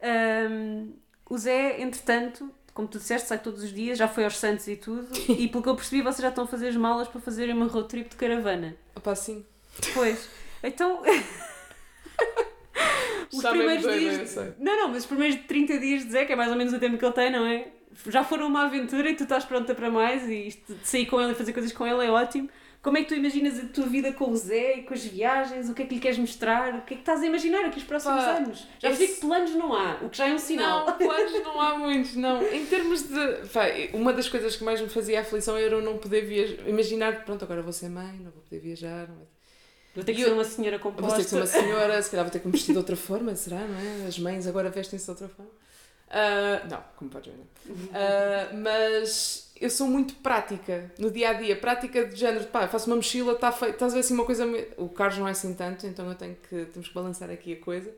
Ahm, o Zé, entretanto, como tu disseste, sai todos os dias, já foi aos Santos e tudo, e pelo que eu percebi, vocês já estão a fazer as malas para fazerem uma road trip de caravana. Opá, sim. Pois. Então. os primeiros eu dias. sei. Não, não, mas os primeiros 30 dias de Zé, que é mais ou menos o tempo que ele tem, não é? Já foram uma aventura e tu estás pronta para mais e isto de sair com ele e fazer coisas com ele é ótimo. Como é que tu imaginas a tua vida com o Zé e com as viagens? O que é que lhe queres mostrar? O que é que estás a imaginar aqui os próximos Pá, anos? Já esse- que planos não há, o que já é um sinal. Não, planos não há muitos, não. Em termos de. Pá, uma das coisas que mais me fazia aflição era eu não poder viajar. Imaginar, pronto, agora vou ser mãe, não vou poder viajar, não vai Vou ter que ser uma senhora Vou ter composta. que ser uma senhora, se calhar vou ter que me vestir de outra forma, será, não é? As mães agora vestem-se de outra forma. Uh, não, como podes ver, não. Uh, mas eu sou muito prática no dia a dia, prática de género, pá, faço uma mochila, está feito, estás a ver assim uma coisa. O Carlos não é assim tanto, então eu tenho que, temos que balançar aqui a coisa.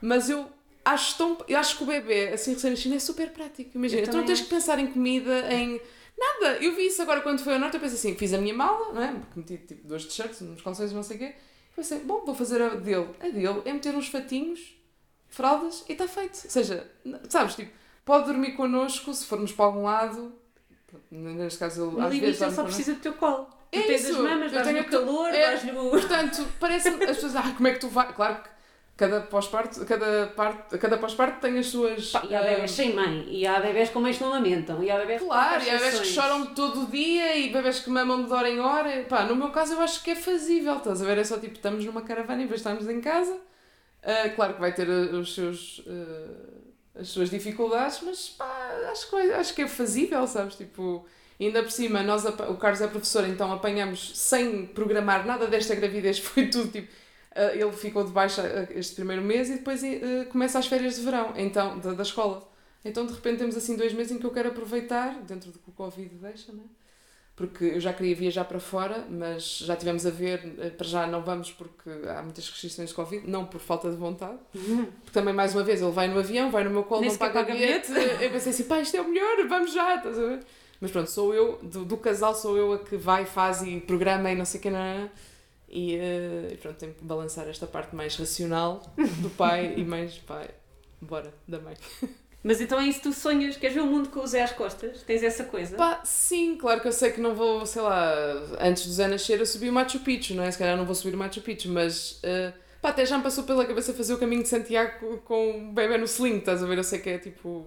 Mas eu acho tão. Eu acho que o bebê, assim, recém-nascido, é super prático. Imagina, tu não tens que pensar em comida, em. Nada! Eu vi isso agora quando foi ao norte, eu pensei assim, fiz a minha mala, não é? Porque meti tipo dois t-shirts, uns calções não sei o quê. Pensei, bom, vou fazer a dele. A dele é meter uns fatinhos, fraldas e está feito. Ou seja, sabes, tipo, pode dormir connosco se formos para algum lado. Neste caso, ele às vezes ele dorme só connosco. precisa do teu colo. É tu tens isso, as mamas, dás-lhe o calor, é, dás-lhe o... Portanto, parece-me, as pessoas, ah, como é que tu vais. Claro que cada pós-parto, cada, parte, cada pós-parto tem as suas. Pá, E há bebés ah, sem mãe, e há bebés com mães que não lamentam, e há bebés Claro, e há bebés que choram todo o dia e bebés que mamam de hora em hora. Pá, no meu caso eu acho que é fazível, estás a ver? É só tipo, estamos numa caravana em vez de estarmos em casa. Ah, claro que vai ter ah, os seus, ah, as suas dificuldades, mas pá, acho que, acho que é fazível, sabes? Tipo, ainda por cima, nós, o Carlos é professor, então apanhamos sem programar nada desta gravidez, foi tudo tipo. ah, ele ficou de baixa este primeiro mês e depois começa as férias de verão, então, da, da escola. Então de repente temos assim dois meses em que eu quero aproveitar, dentro do que o Covid deixa, né? Porque eu já queria viajar para fora, mas já tivemos a ver, eh, para já não vamos porque há muitas restrições de Covid, não por falta de vontade. Porque também, mais uma vez, ele vai no avião, vai no meu colo, Nem não paga paga bilhete. Eu pensei assim, pá, isto é o melhor, vamos já, estás a ver? Mas pronto, sou eu, do, do casal, sou eu a que vai, faz e programa e não sei o que, não. E, eh, e pronto, tenho que balançar esta parte mais racional do pai e mais, pai, bora, da mãe. Mas então é isso que tu sonhas, queres ver o mundo com o Zé às costas? Tens essa coisa? Pá, sim, claro que eu sei que não vou, sei lá, antes do Zé nascer eu subi o Machu Picchu, não é? Se calhar não vou subir o Machu Picchu, mas eh, pá, até já me passou pela cabeça fazer o caminho de Santiago com o bebê no sling, estás a ver? Eu sei que é tipo.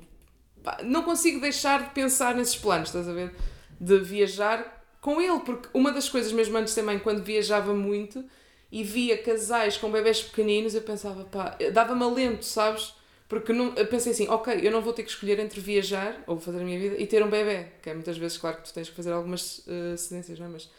pá, não consigo deixar de pensar nesses planos, estás a ver? De viajar com ele, porque uma das coisas, mesmo antes também, quando viajava muito e via casais com bebés pequeninos, eu pensava, pá, dava-me alento, sabes? Porque não, eu pensei assim, ok, eu não vou ter que escolher entre viajar ou fazer a minha vida e ter um bebê, que é muitas vezes, claro que tu tens que fazer algumas uh, cedências, não é? Mas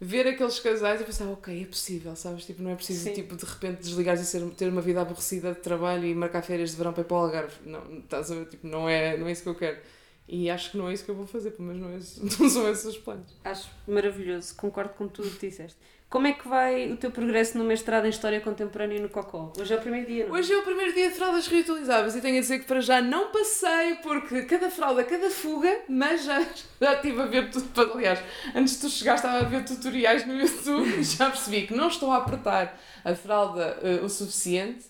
ver aqueles casais, eu pensava, ok, é possível, sabes? Tipo, não é preciso, Sim. tipo, de repente desligares e ser, ter uma vida aborrecida de trabalho e marcar férias de verão para ir para o Algarve. Não, estás a ver? Tipo, não é, não é isso que eu quero. E acho que não é isso que eu vou fazer, pelo menos não, é não são esses os planos. Acho maravilhoso, concordo com tudo o que disseste. Como é que vai o teu progresso no mestrado em História Contemporânea no Cocó? Hoje é o primeiro dia, não? Hoje é o primeiro dia de fraldas reutilizáveis e tenho a dizer que para já não passei, porque cada fralda, cada fuga, mas já, já estive a ver tudo. Aliás, antes de tu chegar, estava a ver tutoriais no YouTube e já percebi que não estou a apertar a fralda eh, o suficiente.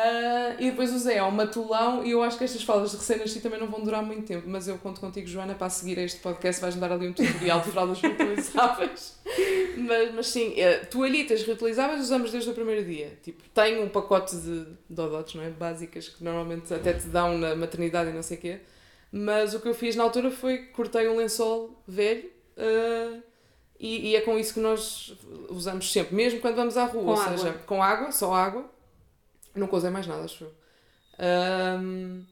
Ah, e depois o Zé é um matulão e eu acho que estas fraldas de recém-nascido também não vão durar muito tempo, mas eu conto contigo, Joana, para seguir este podcast vais-me dar ali um tutorial de fraldas reutilizáveis. mas, mas sim, eh, toalhitas reutilizáveis usamos desde o primeiro dia. Tipo, tenho um pacote de dodotes, não é? Básicas que normalmente até te dão na maternidade e não sei o quê. Mas o que eu fiz na altura foi cortei um lençol velho ah, e, e é com isso que nós usamos sempre, mesmo quando vamos à rua, Com ou água. seja, com água, só água. Nunca usei mais nada, acho eu. Ahm,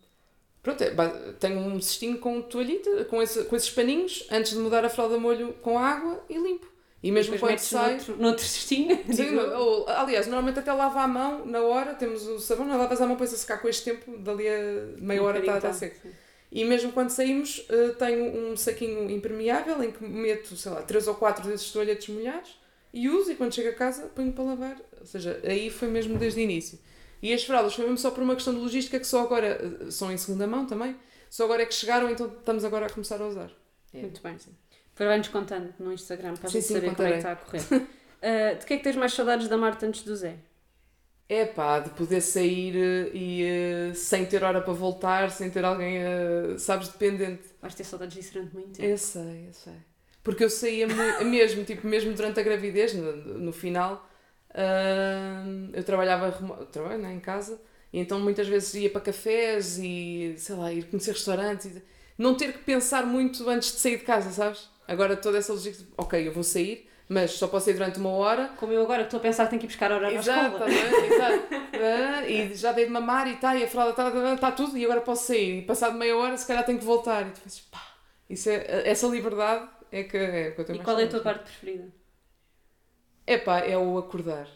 pronto, é, tenho um cestinho com toalhita, com, esse, com esses paninhos, antes de mudar a fralda molho com água e limpo. E mesmo Depois quando sai. noutro, noutro cestinho. Sim, ou, aliás, normalmente até lava a mão na hora, temos o sabão, não lavas a mão, pões a secar com este tempo, dali a meia um hora está tá tá. seco. E mesmo quando saímos, eh, tenho um saquinho impermeável em que meto, sei lá, três ou quatro desses toalhetes molhados e uso, e quando chego a casa ponho para lavar. Ou seja, aí foi mesmo desde o início. E as fraldas foi mesmo só por uma questão de logística que só agora, eh, são em segunda mão também, só agora é que chegaram, então estamos agora a começar a usar. É. Muito bem. Depois vai-nos contando no Instagram para a Sim, gente sim, saber como é que contarei. está a correr. Ah, de que é que tens mais saudades da Marta antes do Zé? É pá, de poder sair eh, e eh, sem ter hora para voltar, sem ter alguém, eh, sabes, dependente. Vais ter saudades disso durante muito tempo. Eu sei, eu sei. Porque eu saía mesmo, tipo, mesmo durante a gravidez, no, no final, eu trabalhava trabalho, né, em casa, e então muitas vezes ia para cafés e, sei lá, ir conhecer restaurantes, e não ter que pensar muito antes de sair de casa, sabes? Agora toda essa logística, ok, eu vou sair, mas só posso sair durante uma hora, Como eu agora que estou a pensar que tenho que ir buscar a hora na Exato, escola. tá bem? Exato. Ah, e já dei de mamar e tá, e a fralda está tá, tá tudo, e agora posso sair. E passado meia hora, se calhar tenho que voltar. E tu pensas, pá, isso é, essa liberdade é que, é que eu tenho E qual é a tua parte preferida? É pá, é o acordar.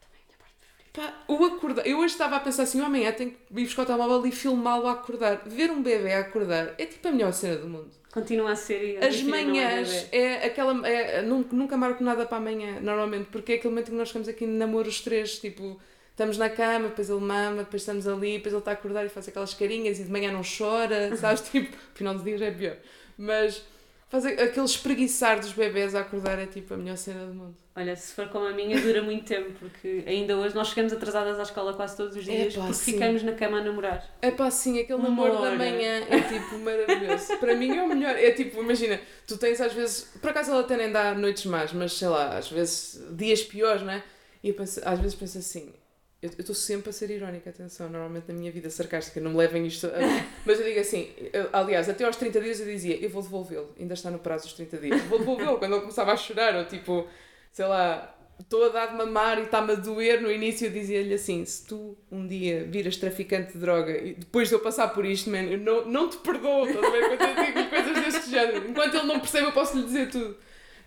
Também a minha parte preferida. Pá, o acordar. Eu hoje estava a pensar assim: amanhã tenho que ir buscar o telemóvel e filmá-lo a acordar. Ver um bebê a acordar é tipo a melhor cena do mundo. Continua a ser. As é manhãs bebê. é, aquela. É, nunca, nunca marco nada para amanhã, normalmente, porque é aquele momento em que nós ficamos aqui de namoro os três, tipo. Estamos na cama, depois ele mama, depois estamos ali, depois ele está a acordar e faz aquelas carinhas e de manhã não chora, sabes? Tipo, final do dia já é pior. Mas faz a- aquele espreguiçar dos bebés a acordar é tipo a melhor cena do mundo. Olha, se for como a minha, dura muito tempo, porque ainda hoje nós chegamos atrasadas à escola quase todos os dias Epá, porque sim. ficamos na cama a namorar. É pá, sim, aquele Uma namoro da manhã é tipo maravilhoso. Para mim é o melhor. É tipo, imagina, tu tens às vezes. Por acaso ela até nem dá noites más, mas sei lá, às vezes dias piores, né? E eu penso, às vezes penso assim. Eu estou sempre a ser irónica, atenção, normalmente na minha vida sarcástica, não me levem isto a... Mas eu digo assim, eu- aliás, até aos 30 dias eu dizia, eu vou devolvê-lo, ainda está no prazo dos 30 dias, vou devolvê-lo. Quando ele começava a chorar, ou tipo, sei lá, estou a dar de mamar e está-me a doer. No início, eu dizia-lhe assim, se tu um dia viras traficante de droga e depois de eu passar por isto, man, eu não, não te perdoo, estás a ver? Quando eu digo coisas deste género, enquanto ele não percebe eu posso lhe dizer tudo.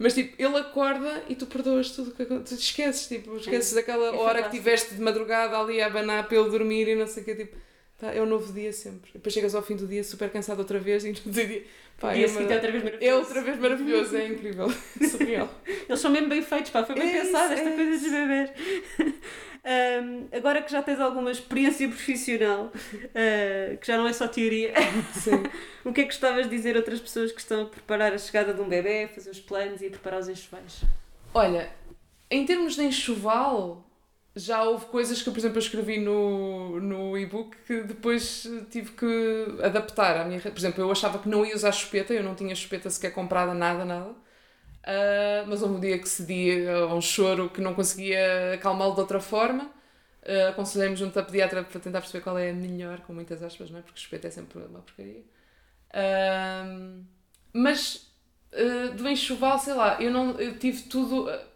Mas tipo, ele acorda e tu perdoas tudo, que tu te esqueces, tipo, esqueces daquela é hora que tiveste de madrugada ali a abanar para ele dormir e não sei o que, tipo, tá, é um novo dia sempre. Depois chegas ao fim do dia super cansado outra vez e no dia, pá, O dia é, seguinte é outra vez é maravilhoso. outra vez maravilhoso, é incrível, surreal. Eles são mesmo bem feitos, pá, foi bem É pensado esta é coisa isso. dos Ahm, agora que já tens alguma experiência profissional, ah, que já não é só teoria, o que é que gostavas de dizer a outras pessoas que estão a preparar a chegada de um bebê, fazer os planos e a preparar os enxovais? Olha, em termos de enxoval, já houve coisas que, por exemplo, eu escrevi no, no e-book que depois tive que adaptar à minha. Por exemplo, eu achava que não ia usar chupeta, eu não tinha chupeta sequer comprada, nada, nada. Ah, mas houve um dia que cedi a um choro que não conseguia acalmá-lo de outra forma. Uh, Aconselhei-me junto à pediatra para tentar perceber qual é a melhor, com muitas aspas, não é? Porque chupeta é sempre uma porcaria. Ahm, mas uh, do enxoval, sei lá, eu não eu tive tudo. uh,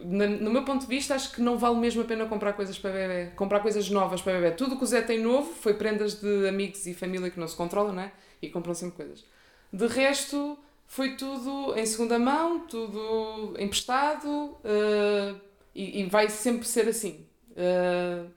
no meu ponto de vista, acho que não vale mesmo a pena comprar coisas para bebê, comprar coisas novas para bebê. Tudo o que o Zé tem novo foi prendas de amigos e família que não se controlam, não é? E compram sempre coisas. De resto, foi tudo em segunda mão, tudo emprestado uh, e, e vai sempre ser assim. Uh,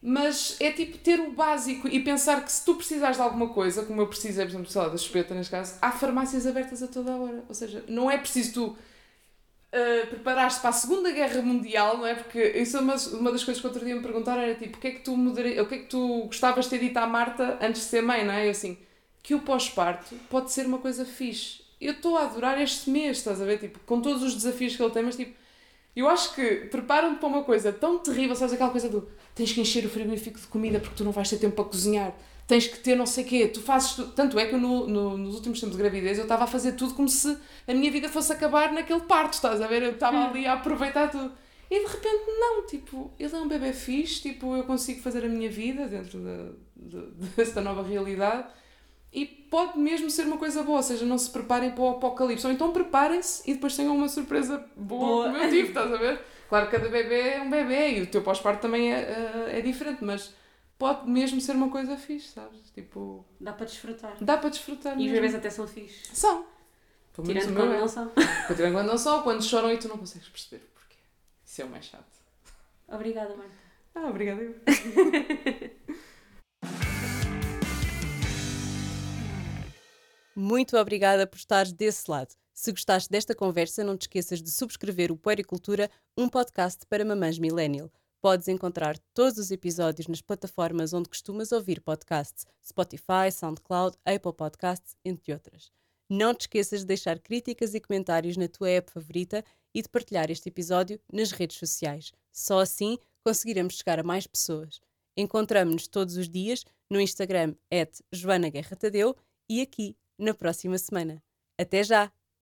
mas é tipo ter o básico e pensar que se tu precisares de alguma coisa, como eu precisei, por exemplo, sei lá, da chupeta neste caso, há farmácias abertas a toda a hora. Ou seja, não é preciso tu uh, preparar-te para a Segunda Guerra Mundial, não é? Porque isso é uma, uma das coisas que outro dia me perguntaram era tipo, o que é que tu mudaria, o que é que tu gostavas de ter dito à Marta antes de ser mãe, não é? Eu assim, que o pós-parto pode ser uma coisa fixe. Eu estou a adorar este mês, estás a ver? Tipo, com todos os desafios que ele tem, mas tipo, eu acho que preparam-te para uma coisa tão terrível, sabes aquela coisa do tens que encher o frigorífico de comida porque tu não vais ter tempo para cozinhar, tens que ter não sei o quê, tu fazes tudo. Tanto é que eu no, no- nos últimos tempos de gravidez eu estava a fazer tudo como se a minha vida fosse acabar naquele parto, estás a ver? Eu estava ali a aproveitar tudo. E de repente, não, tipo, ele é um bebê fixe, tipo, eu consigo fazer a minha vida dentro da, de- desta nova realidade e pode mesmo ser uma coisa boa, ou seja, não se preparem para o apocalipse, ou então preparem-se e depois tenham uma surpresa boa, Boa. como eu tive, estás a ver? Claro que cada bebê é um bebê e o teu pós-parto também é, é, é diferente, mas pode mesmo ser uma coisa fixe, sabes? Tipo, Dá para desfrutar. dá para desfrutar E os mesmo. bebês até são fixe. São. Pelo Tirando quando é. não são. Quando tirando quando não são, quando choram e tu não consegues perceber o porquê. Isso é o mais chato. Obrigada, Marta. Ah, obrigada eu. Muito obrigada por estares desse lado. Se gostaste desta conversa, não te esqueças de subscrever o Puericultura, um podcast para mamães millennial. Podes encontrar todos os episódios nas plataformas onde costumas ouvir podcasts, Spotify, SoundCloud, Apple Podcasts, entre outras. Não te esqueças de deixar críticas e comentários na tua app favorita e de partilhar este episódio nas redes sociais. Só assim conseguiremos chegar a mais pessoas. Encontramos-nos todos os dias no Instagram, Joana Guerra Tadeu, e aqui, na próxima semana. Até já!